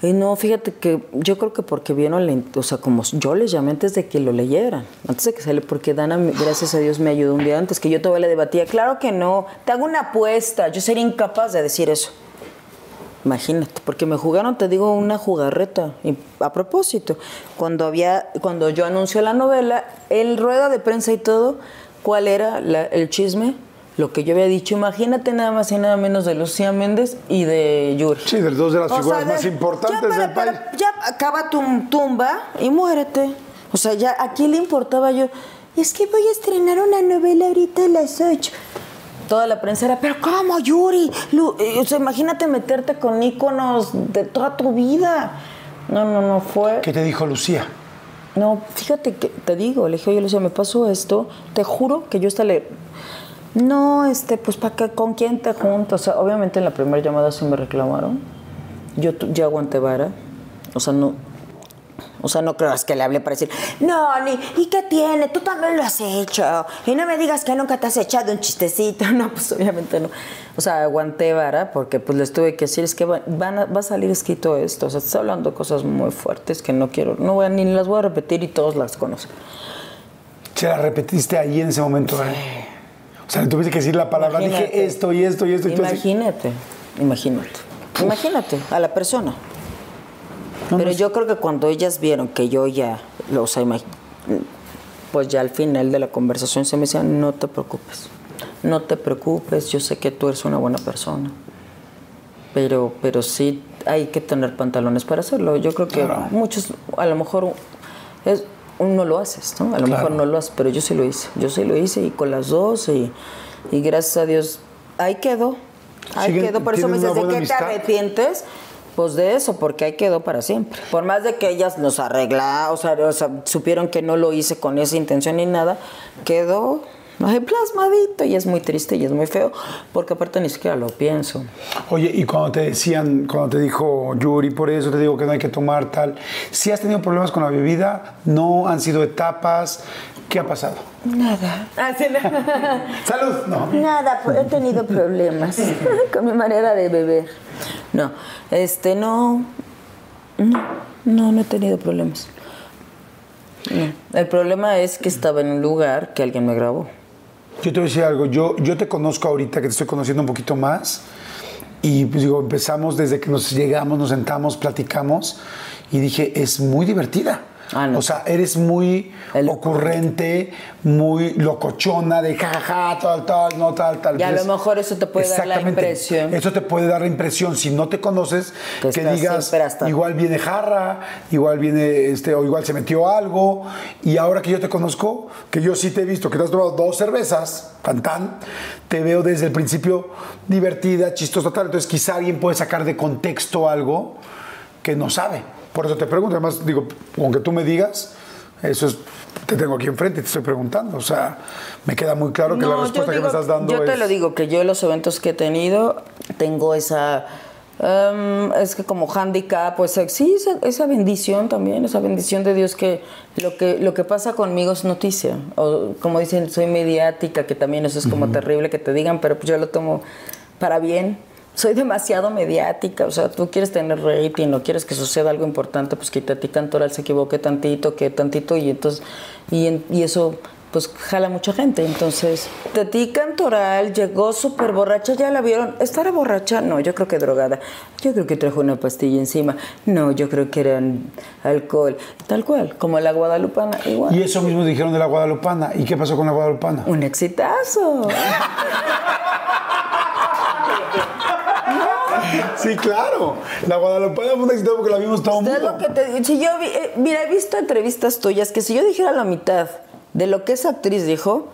Y no, fíjate que yo creo que porque vieron, la o sea, como yo les llamé antes de que lo leyeran, antes de que sale, porque Dana, gracias a Dios, me ayudó un día antes, que yo todavía le debatía, claro que no, te hago una apuesta, yo sería incapaz de decir eso. Imagínate, porque me jugaron, te digo, una jugarreta. Y a propósito, cuando había, cuando yo anunció la novela, el rueda de prensa y todo, ¿cuál era la- el chisme? Lo que yo había dicho, imagínate nada más y nada menos de Lucía Méndez y de Yuri. Sí, de dos de las O figuras sea, de- más importantes ya para- del país. para- ya acaba tu tumba y muérete. O sea, ya a quién le importaba yo. Es que voy a estrenar una novela ahorita a las 8. Toda la prensa era, pero ¿cómo, Yuri? Lu- eh, o sea, imagínate meterte con íconos de toda tu vida. No, no, no fue. ¿Qué te dijo Lucía? No, fíjate que te digo, le dije, oye, Lucía, me pasó esto, te juro que yo hasta le. No, este, pues, ¿para qué? ¿Con quién te juntas? O sea, obviamente en la primera llamada sí me reclamaron. Yo ya aguanté vara. O sea, no. O sea, no creas que le hablé para decir, no, ni, ¿y qué tiene? Tú también lo has hecho. Y no me digas que nunca te has echado un chistecito. No, pues obviamente no. O sea, aguanté vara porque pues les tuve que decir, es que va, van a, va a salir escrito esto. O sea, estás hablando de cosas muy fuertes que no quiero, no voy a, ni las voy a repetir y todos las conocen. Se la repetiste ahí en ese momento. ¿eh? O sea, le tuviste que decir la palabra. Imagínate. Dije esto y esto y esto. Y tú así. Imagínate, imagínate. Imagínate a la persona. Pero yo creo que cuando ellas vieron que yo ya, o sea, pues ya al final de la conversación se me decían, no te preocupes, no te preocupes, yo sé que tú eres una buena persona. Pero, pero sí hay que tener pantalones para hacerlo. Yo creo que Claro. muchos, a lo mejor es, no lo haces, ¿no? A lo Claro. mejor no lo haces, pero yo sí lo hice. Yo sí lo hice y con las dos y, y gracias a Dios ahí quedó. Ahí Siguen- quedó. Por eso me dices, ¿de qué te arrepientes? Pues de eso, porque ahí quedó para siempre. Por más de que ellas nos arreglaron, o sea, o sea, supieron que no lo hice con esa intención ni nada, quedó ahí plasmadito y es muy triste y es muy feo, porque aparte ni siquiera lo pienso. Oye, y cuando te decían, cuando te dijo Yuri, por eso te digo que no hay que tomar tal, si has tenido problemas con la bebida, no han sido etapas, ¿qué ha pasado? Nada. Salud, no. Nada, pues, he tenido problemas con mi manera de beber. No, este, no, no, no, no he tenido problemas. No. El problema es que estaba en un lugar que alguien me grabó. Yo te voy a decir algo, yo, yo te conozco ahorita, que te estoy conociendo un poquito más, y pues digo, empezamos desde que nos llegamos, nos sentamos, platicamos, y dije, es muy divertida. Ah, no. O sea, eres muy El- ocurrente, muy locochona, de jajaja, tal, tal, no, tal, tal. Y a lo mejor eso te puede dar la impresión. Eso te puede dar la impresión, si no te conoces, Que digas, hasta- igual viene jarra, igual viene, este, o igual se metió algo. Y ahora que yo te conozco, que yo sí te he visto, que te has tomado dos cervezas, tan, tan, te veo desde el principio divertida, chistosa, tal. Entonces, quizá alguien puede sacar de contexto algo que no sabe. Por eso te pregunto, además, digo, aunque tú me digas, eso es, te tengo aquí enfrente y te estoy preguntando. O sea, me queda muy claro que la respuesta que me estás dando Yo te lo digo, que yo en los eventos que he tenido tengo esa... em, es que como handicap, pues sí, esa, esa bendición también, esa bendición de Dios que lo, que lo que pasa conmigo es noticia. O como dicen, soy mediática, que también eso es como terrible que te digan, pero pues yo lo tomo para bien. Soy demasiado mediática, o sea, tú quieres tener rating, no quieres que suceda algo importante, pues que Tati Cantoral se equivoque tantito, que tantito, y entonces, y, en- y eso pues jala mucha gente. Entonces, Tati Cantoral llegó súper borracha, ya la vieron. ¿Estará borracha? No, yo creo que drogada. Yo creo que trajo una pastilla encima. No, yo creo que era alcohol. Tal cual, como la guadalupana, igual. Y eso mismo dijeron de la Guadalupana. ¿Y qué pasó con la Guadalupana? Un exitazo. Sí, claro. La Guadalupana fue un éxito porque la vimos todo mundo. lo que te digo. Si yo vi- eh, mira, he visto entrevistas tuyas que si yo dijera la mitad de lo que esa actriz dijo,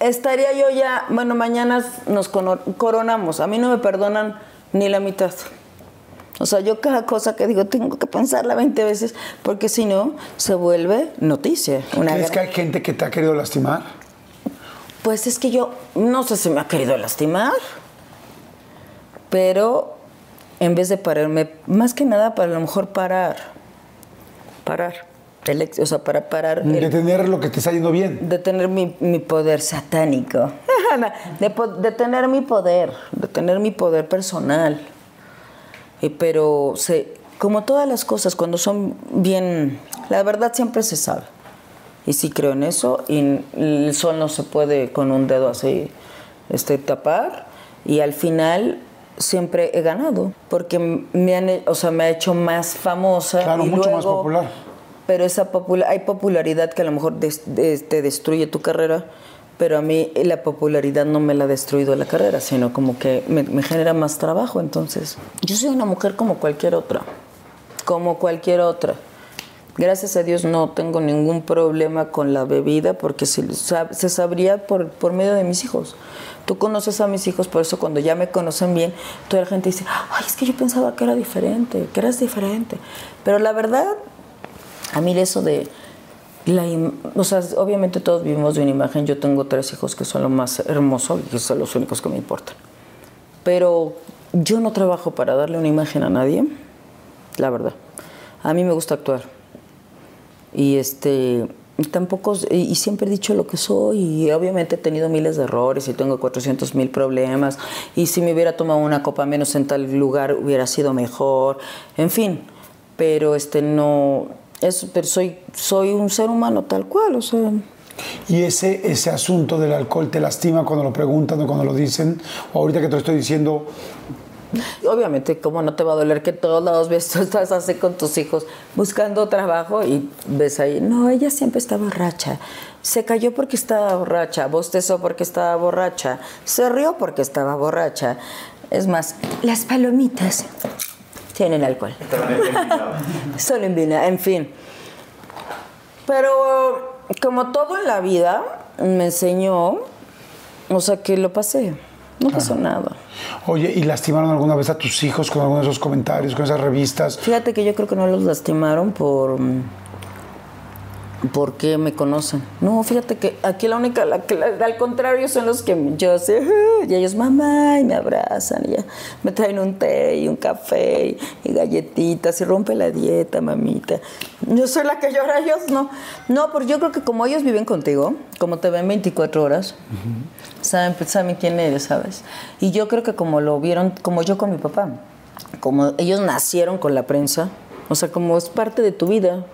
estaría yo ya, bueno, mañana nos coronamos. A mí no me perdonan ni la mitad. O sea, yo cada cosa que digo tengo que pensarla 20 veces porque si no se vuelve noticia. Una ¿Crees gran- que hay gente que te ha querido lastimar? Pues es que yo no sé si me ha querido lastimar, pero en vez de pararme, más que nada para a lo mejor parar, parar, el o sea, para parar, el- De tener lo que te está yendo bien. de tener mi, mi poder satánico, de, po- de tener mi poder, de tener mi poder personal. Y pero se, como todas las cosas, cuando son bien, la verdad siempre se sabe. Y sí creo en eso, y el sol no se puede con un dedo así este, tapar. Y al final siempre he ganado, porque me han, o sea, me ha hecho más famosa. Claro, y mucho más popular. pero esa popula- hay popularidad que a lo mejor des- des- te destruye tu carrera, pero a mí la popularidad no me la ha destruido la carrera, sino como que me, me genera más trabajo. Entonces, yo soy una mujer como cualquier otra, como cualquier otra. Gracias a Dios no tengo ningún problema con la bebida porque se, sab- se sabría por, por medio de mis hijos. Tú conoces a mis hijos, por eso cuando ya me conocen bien, toda la gente dice, ay, es que yo pensaba que era diferente, que eras diferente. Pero la verdad, a mí eso de la o sea, obviamente todos vivimos de una imagen. Yo tengo tres hijos que son lo más hermoso y que son los únicos que me importan. Pero yo no trabajo para darle una imagen a nadie, la verdad. A mí me gusta actuar. Y este y tampoco y siempre he dicho lo que soy y obviamente he tenido miles de errores y tengo 400 mil problemas y si me hubiera tomado una copa menos en tal lugar hubiera sido mejor en fin pero este no es pero soy soy un ser humano tal cual o sea Y ese, ese asunto del alcohol te lastima cuando lo preguntan o cuando lo dicen. O ahorita que te lo estoy diciendo, Obviamente, ¿cómo no te va a doler que todos lados ves, tú estás así con tus hijos buscando trabajo y ves ahí, no, ella siempre está borracha. Se cayó porque estaba borracha, bostezó porque estaba borracha, se rió porque estaba borracha. Es más, las palomitas tienen alcohol. Solo en en fin. Pero como todo en la vida, me enseñó, o sea, que lo pasé. No pasó nada. oye, ¿y lastimaron alguna vez a tus hijos con alguno de esos comentarios, con esas revistas? Fíjate que yo creo que no los lastimaron por mm, porque me conocen. No, fíjate que aquí la única, la la- al contrario son los que yo sé, y ellos mamá y me abrazan y ya me traen un té y un café y, y galletitas y rompe la dieta, mamita. Yo soy la que llora, ellos no. No, porque yo creo que como ellos viven contigo, como te ven 24 horas, saben, pues, saben quién eres, ¿sabes? Y yo creo que como lo vieron, como yo con mi papá, como ellos nacieron con la prensa, o sea, como es parte de tu vida,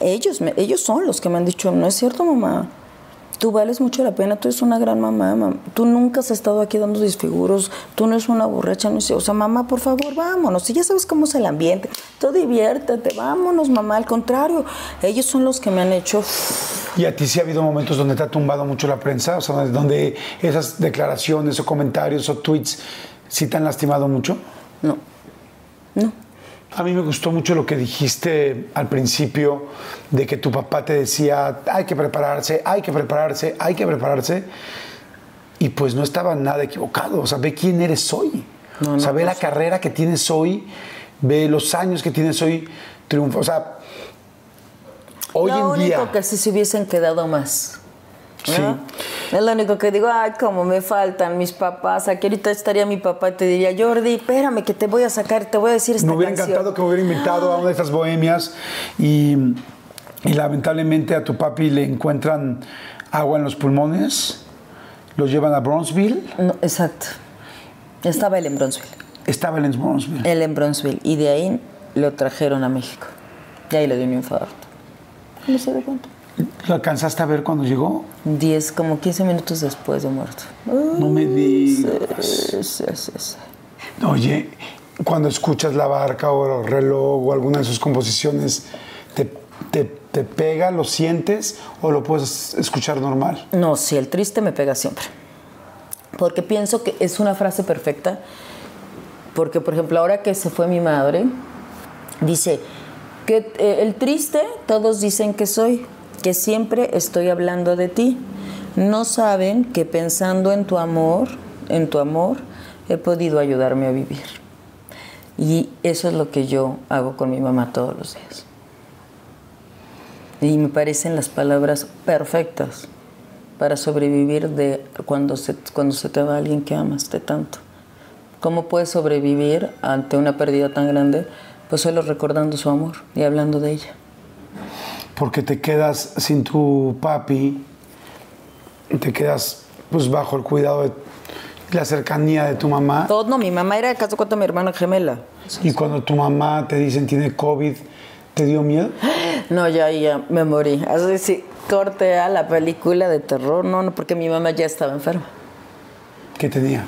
ellos, me- ellos son los que me han dicho, no es cierto, mamá. Tú vales mucho la pena, tú eres una gran mamá, mam- tú nunca has estado aquí dando disfiguros, tú no eres una borracha, no sé, o sea, mamá, por favor, vámonos, si ya sabes cómo es el ambiente, tú diviértete, vámonos, mamá, al contrario, ellos son los que me han hecho, ¿Y a ti sí ha habido momentos donde te ha tumbado mucho la prensa? O sea, donde esas declaraciones o comentarios o tweets sí te han lastimado mucho. no, no, A mí me gustó mucho lo que dijiste al principio de que tu papá te decía, hay que prepararse, hay que prepararse, hay que prepararse. Y pues no estaba nada equivocado. O sea, ve quién eres hoy. No, o sea, ve no la sé. carrera que tienes hoy, ve los años que tienes hoy, triunfa. O sea, hoy lo en único día. que si se hubiesen quedado más. ¿No? Sí. Es lo único que digo, ay, cómo me faltan mis papás. Aquí ahorita estaría mi papá y te diría, Jordi, espérame que te voy a sacar, te voy a decir esta Me hubiera canción". encantado que me hubiera invitado a una de estas bohemias y, y lamentablemente a tu papi le encuentran agua en los pulmones, lo llevan a Bronzeville, No, exacto. Estaba él en Bronzeville. estaba él en Bronzeville. Él en Bronzeville. Y de ahí lo trajeron a México. Y ahí le dio un infarto. No se dio cuenta. ¿Lo alcanzaste a ver cuando llegó? Diez, como 15 minutos después de muerto. No me digas. Sí, sí, sí, sí. Oye, cuando escuchas La Barca o Reloj o alguna de sus composiciones, ¿te, te, te pega, lo sientes o lo puedes escuchar normal? No, sí, el triste me pega siempre. Porque pienso que es una frase perfecta. Porque, por ejemplo, ahora que se fue mi madre, dice que eh, el triste todos dicen que soy, siempre estoy hablando de ti. No saben que pensando en tu amor, en tu amor, he podido ayudarme a vivir. Y eso es lo que yo hago con mi mamá todos los días. Y me parecen las palabras perfectas para sobrevivir de cuando se, cuando se te va alguien que amas de tanto. ¿Cómo puedes sobrevivir ante una pérdida tan grande? Pues solo recordando su amor y hablando de ella. Porque te quedas sin tu papi, te quedas pues bajo el cuidado de la cercanía de tu mamá. Todo, no, mi mamá era, caso cuenta, mi hermana gemela. Y cuando tu mamá te dicen tiene COVID, ¿te dio miedo? No, ya, ya me morí. Así sí, corte a la película de terror, no, no, porque mi mamá ya estaba enferma. ¿Qué tenía?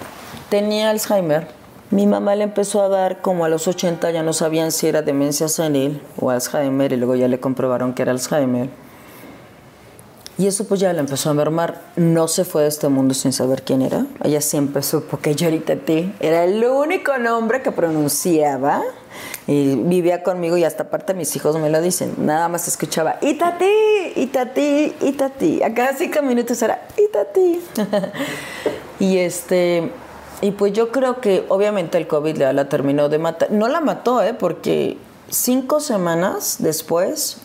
Tenía Alzheimer. Mi mamá le empezó a dar como a los 80, ya no sabían si era demencia senil o Alzheimer, y luego ya le comprobaron que era Alzheimer. Y eso pues ya le empezó a mermar. No se fue de este mundo sin saber quién era. Ella siempre supo que Yoritati era el único nombre que pronunciaba. Y vivía conmigo y hasta aparte mis hijos me lo dicen. Nada más escuchaba Itati, Itati, Itati. A cada cinco minutos era Itati. y este... Y pues yo creo que obviamente el COVID la, la terminó de matar. No la mató, ¿eh? Porque cinco semanas después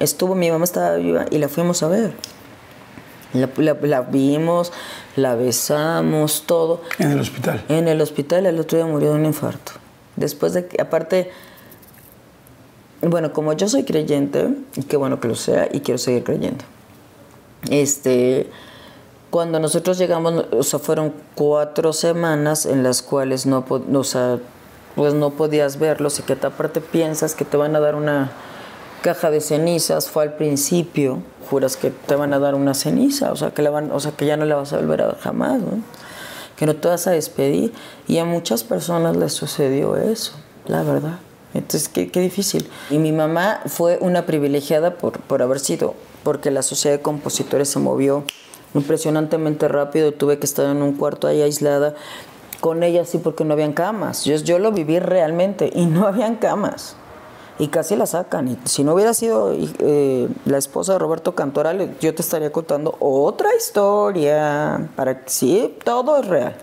estuvo, mi mamá estaba viva y la fuimos a ver. La, la- la vimos, la besamos, todo. En el hospital. En el hospital el otro día murió de un infarto. Después de que, aparte, bueno, como yo soy creyente, y qué bueno que lo sea, y quiero seguir creyendo. Este, cuando nosotros llegamos, o sea, fueron cuatro semanas en las cuales no, o sea, pues no podías verlos y que te- aparte piensas que te van a dar una caja de cenizas, fue al principio, juras que te van a dar una ceniza, o sea, que, la van, o sea, que ya no la vas a volver a ver jamás, ¿no? que no te vas a despedir. Y a muchas personas les sucedió eso, la verdad. Entonces, qué, qué difícil. Y mi mamá fue una privilegiada por, por haber sido, porque la sociedad de compositores se movió impresionantemente rápido. Tuve que estar en un cuarto ahí aislada con ella, sí, porque no habían camas. Yo, yo lo viví realmente y no habían camas. Y casi la sacan. Y si no hubiera sido eh, la esposa de Roberto Cantoral, yo te estaría contando otra historia. Para que sí, todo es real.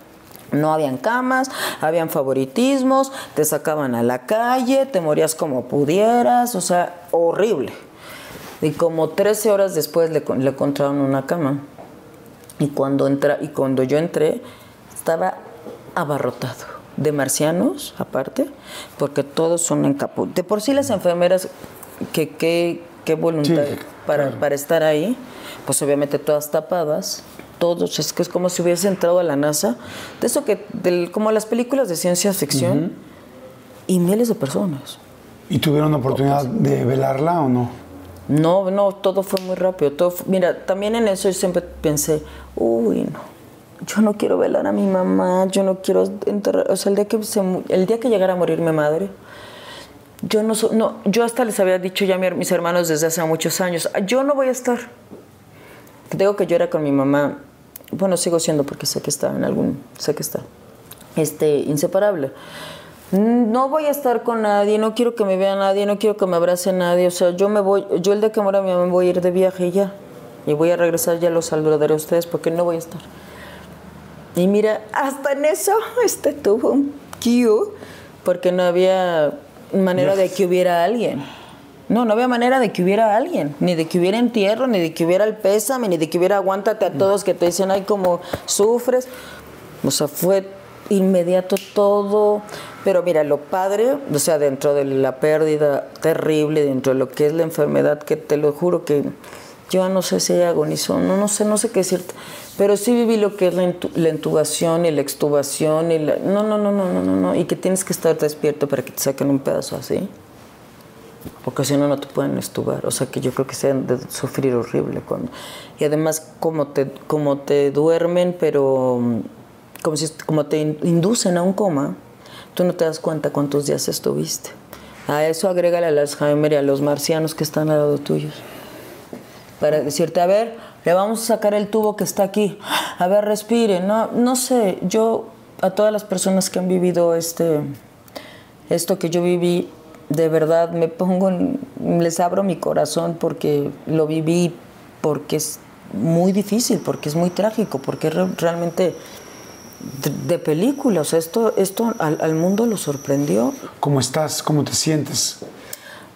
No habían camas, habían favoritismos, te sacaban a la calle, te morías como pudieras, o sea, horrible. Y como 13 horas después le, le encontraron una cama. Y cuando, entra, y cuando yo entré, estaba abarrotado de marcianos, aparte, porque todos son encapuchados. De por sí las enfermeras, que qué voluntad Sí, para, claro. para estar ahí, pues obviamente todas tapadas, todos, es que es como si hubiese entrado a la NASA, de eso que, del, como las películas de ciencia ficción, y miles de personas. ¿Y tuvieron oportunidad de velarla o no? No, no, todo fue muy rápido. Todo mira, también en eso yo siempre pensé, uy, no, yo no quiero velar a mi mamá, yo no quiero enterrar, o sea, el día que, se el día que llegara a morir mi madre, yo no, so- no, yo hasta les había dicho ya a mi- mis hermanos desde hace muchos años, yo no voy a estar. Digo que yo era con mi mamá, bueno, sigo siendo porque sé que está en algún, sé que está, este, inseparable. No voy a estar con nadie, no quiero que me vea nadie, no quiero que me abrace nadie. O sea, yo me voy, yo el día que muera mi mamá voy a ir de viaje y ya. Y voy a regresar, ya los saludaré a ustedes porque no voy a estar. Y mira, hasta en eso este tuvo un cue porque no había manera de que hubiera alguien. No, no había manera de que hubiera alguien, ni de que hubiera entierro, ni de que hubiera el pésame, ni de que hubiera aguántate a todos que te dicen, ay, como sufres. O sea, fue inmediato todo. Pero mira, lo padre, o sea, dentro de la pérdida terrible, dentro de lo que es la enfermedad, que te lo juro que yo no sé si ella agonizó, no, no sé, no sé qué decirte. Pero sí viví lo que es la, la intubación y la extubación y la... No, no, no, no, no, no, no. Y que tienes que estar despierto para que te saquen un pedazo así. Porque si no, no te pueden estubar. O sea, que yo creo que se han de sufrir horrible. Cuando... Y además, como te, como te duermen, pero mm, como, si, como te in- inducen a un coma, tú no te das cuenta cuántos días estuviste. A eso agrégale al Alzheimer y a los marcianos que están al lado tuyos. Para decirte, a ver, le vamos a sacar el tubo que está aquí. A ver, respire. No, no sé, yo a todas las personas que han vivido este, esto que yo viví, de verdad me pongo, en- les abro mi corazón porque lo viví, porque es muy difícil, porque es muy trágico, porque es re- realmente de, de película. O sea, esto, esto al, al mundo lo sorprendió. ¿Cómo estás? ¿Cómo te sientes?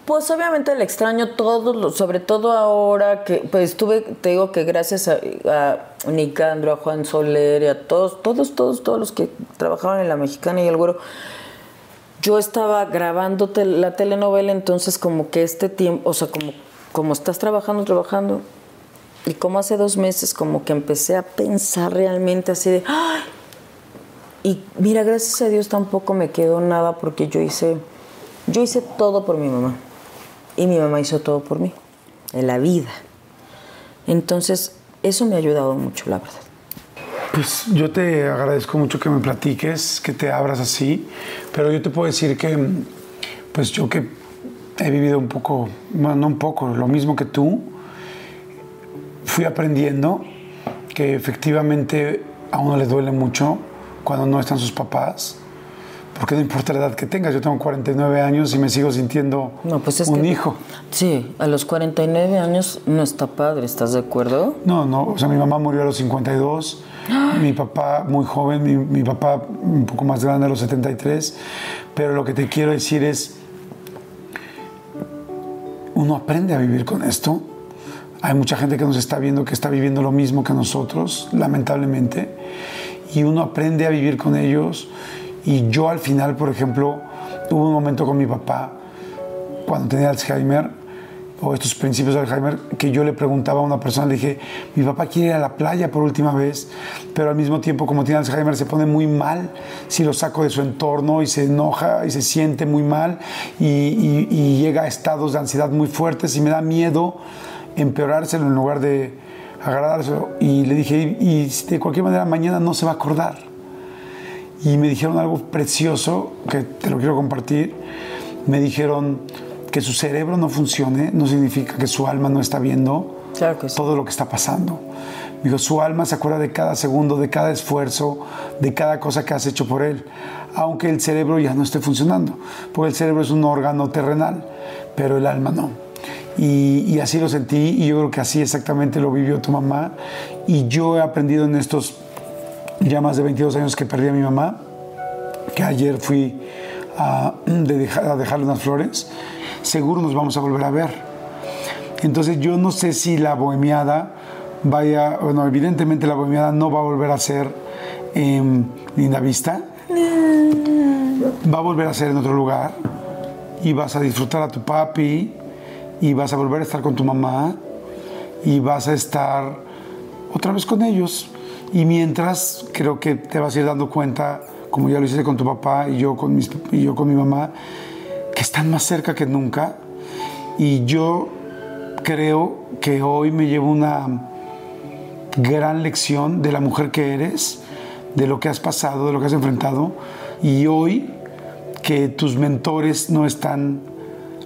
Pues obviamente le extraño todo, sobre todo ahora que pues tuve, te digo que gracias a, a Nicandro, a Juan Soler y a todos, todos, todos, todos los que trabajaban en la mexicana y el güero, yo estaba grabando la telenovela, entonces como que este tiempo, o sea, como, como estás trabajando, trabajando, y como hace dos meses como que empecé a pensar realmente así de, ¡ay! Y mira, gracias a Dios tampoco me quedó nada porque yo hice, yo hice todo por mi mamá. Y mi mamá hizo todo por mí, en la vida. Entonces, eso me ha ayudado mucho, la verdad. Pues yo te agradezco mucho que me platiques, que te abras así, pero yo te puedo decir que, pues yo que he vivido un poco, bueno, no un poco, lo mismo que tú, fui aprendiendo que efectivamente a uno le duele mucho cuando no están sus papás, porque no importa la edad que tengas, yo tengo 49 años y me sigo sintiendo No, pues es un que- hijo. Sí, a los 49 años no está padre, ¿estás de acuerdo? No, no, o sea, mi mamá murió a los 52, mi papá muy joven, mi, mi papá un poco más grande a los 73, pero lo que te quiero decir es, uno aprende a vivir con esto. Hay mucha gente que nos está viendo que está viviendo lo mismo que nosotros, lamentablemente, y uno aprende a vivir con ellos. Y yo al final, por ejemplo, hubo un momento con mi papá, cuando tenía Alzheimer, o estos principios de Alzheimer, que yo le preguntaba a una persona, le dije, mi papá quiere ir a la playa por última vez, pero al mismo tiempo, como tiene Alzheimer, se pone muy mal si lo saco de su entorno y se enoja y se siente muy mal y, llega a estados de ansiedad muy fuertes y me da miedo empeorárselo en lugar de agradárselo. Y le dije, y de cualquier manera mañana no se va a acordar y me dijeron algo precioso que te lo quiero compartir. Me dijeron que su cerebro no funcione no significa que su alma no está viendo Claro que sí. todo lo que está pasando. Me dijo, su alma se acuerda de cada segundo, de cada esfuerzo, de cada cosa que has hecho por él, aunque el cerebro ya no esté funcionando, porque el cerebro es un órgano terrenal, pero el alma no. Y, y así lo sentí y yo creo que así exactamente lo vivió tu mamá. Y yo he aprendido en estos ya más de 22 años que perdí a mi mamá, que ayer fui a, de dejar- a dejarle unas flores, seguro nos vamos a volver a ver. Entonces yo no sé si la bohemiada vaya, bueno, evidentemente la bohemiada no va a volver a ser en Linda Vista, va a volver a ser en otro lugar y vas a disfrutar a tu papi y vas a volver a estar con tu mamá y vas a estar otra vez con ellos. Y mientras creo que te vas a ir dando cuenta, como ya lo hiciste con tu papá y yo con, mis, y yo con mi mamá, que están más cerca que nunca. Y yo creo que hoy me llevo una gran lección de la mujer que eres, de lo que has pasado, de lo que has enfrentado. Y hoy que tus mentores no están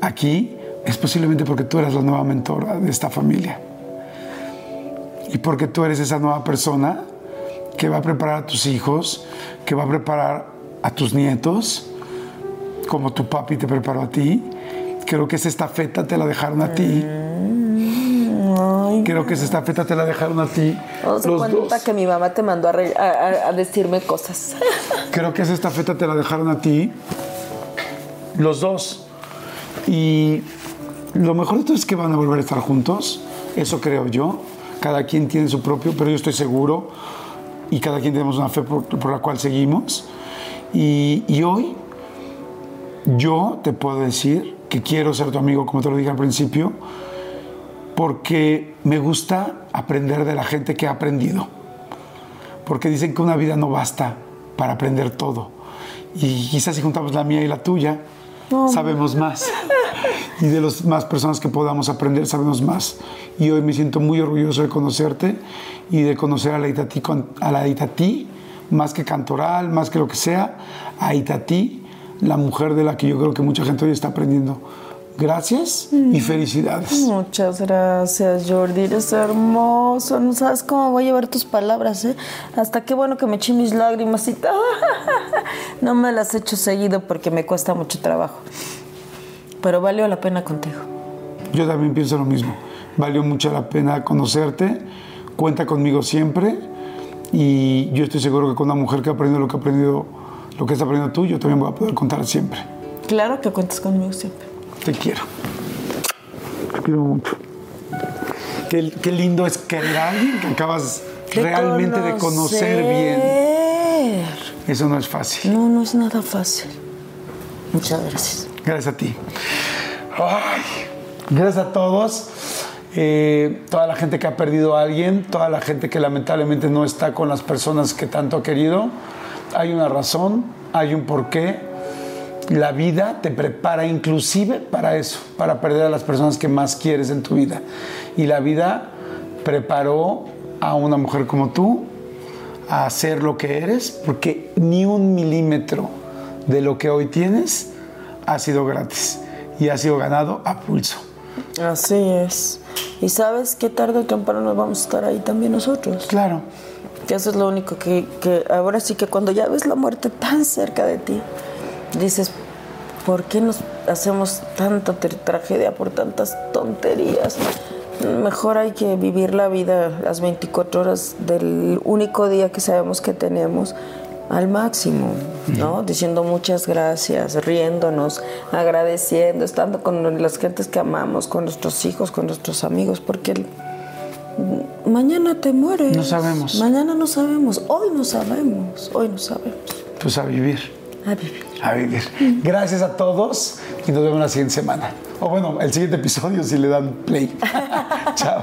aquí, es posiblemente porque tú eres la nueva mentora de esta familia. Y porque tú eres esa nueva persona que va a preparar a tus hijos, que va a preparar a tus nietos, como tu papi te preparó a ti. Creo que esa estafeta te la dejaron a ti. Creo que esa estafeta te la dejaron a ti. Los cuenta dos. que mi mamá te mandó a- a decirme cosas. Creo que esa estafeta te la dejaron a ti. Los dos. Y lo mejor de todo es que van a volver a estar juntos. Eso creo yo. Cada quien tiene su propio, pero yo estoy seguro. Y cada quien tenemos una fe por, por la cual seguimos. Y, y hoy yo te puedo decir que quiero ser tu amigo, como te lo dije al principio, porque me gusta aprender de la gente que ha aprendido porque dicen que una vida no basta para aprender todo. Y quizás si juntamos la mía y la tuya, sabemos más. Y de las más personas que podamos aprender, sabemos más. Y hoy me siento muy orgulloso de conocerte y de conocer a la Itatí, a la Itatí más que cantoral, más que lo que sea, a Itatí, la mujer de la que yo creo que mucha gente hoy está aprendiendo. Gracias y felicidades. Muchas gracias, Jordi. Eres hermoso. No sabes cómo voy a llevar tus palabras, ¿eh? Hasta qué bueno que me eché mis lágrimas y todo. No me las echo seguido porque me cuesta mucho trabajo. Pero valió la pena contigo. Yo también pienso lo mismo. Valió mucho la pena conocerte. Cuenta conmigo siempre. Y yo estoy seguro que con una mujer que ha aprendido lo que ha aprendido, lo que has aprendido tú, yo también voy a poder contar siempre. Claro que cuentas conmigo siempre. Te quiero. Te quiero mucho. Qué, qué lindo es querer a alguien que acabas realmente de conocer bien. Eso no es fácil. No, no es nada fácil. Muchas gracias. Gracias a ti. Gracias a todos. Eh, toda la gente que ha perdido a alguien, toda la gente que lamentablemente no está con las personas que tanto ha querido. Hay una razón, hay un porqué. La vida te prepara inclusive para eso, para perder a las personas que más quieres en tu vida. Y la vida preparó a una mujer como tú a ser lo que eres, porque ni un milímetro de lo que hoy tienes ha sido gratis y ha sido ganado a pulso. Así es. Y sabes que tarde o temprano nos vamos a estar ahí también nosotros. Claro, Que eso es lo único que, que ahora sí que cuando ya ves la muerte tan cerca de ti, dices, ¿por qué nos hacemos tanta tragedia por tantas tonterías? Mejor hay que vivir la vida las 24 horas del único día que sabemos que tenemos al máximo, ¿no? Diciendo muchas gracias, riéndonos, agradeciendo, estando con las gentes que amamos, con nuestros hijos, con nuestros amigos, porque el- mañana te mueres. No sabemos. Mañana no sabemos, hoy no sabemos, hoy no sabemos. pues a vivir, A vivir. a vivir. Gracias a todos y nos vemos la siguiente semana. O bueno, el siguiente episodio si le dan play. Chao.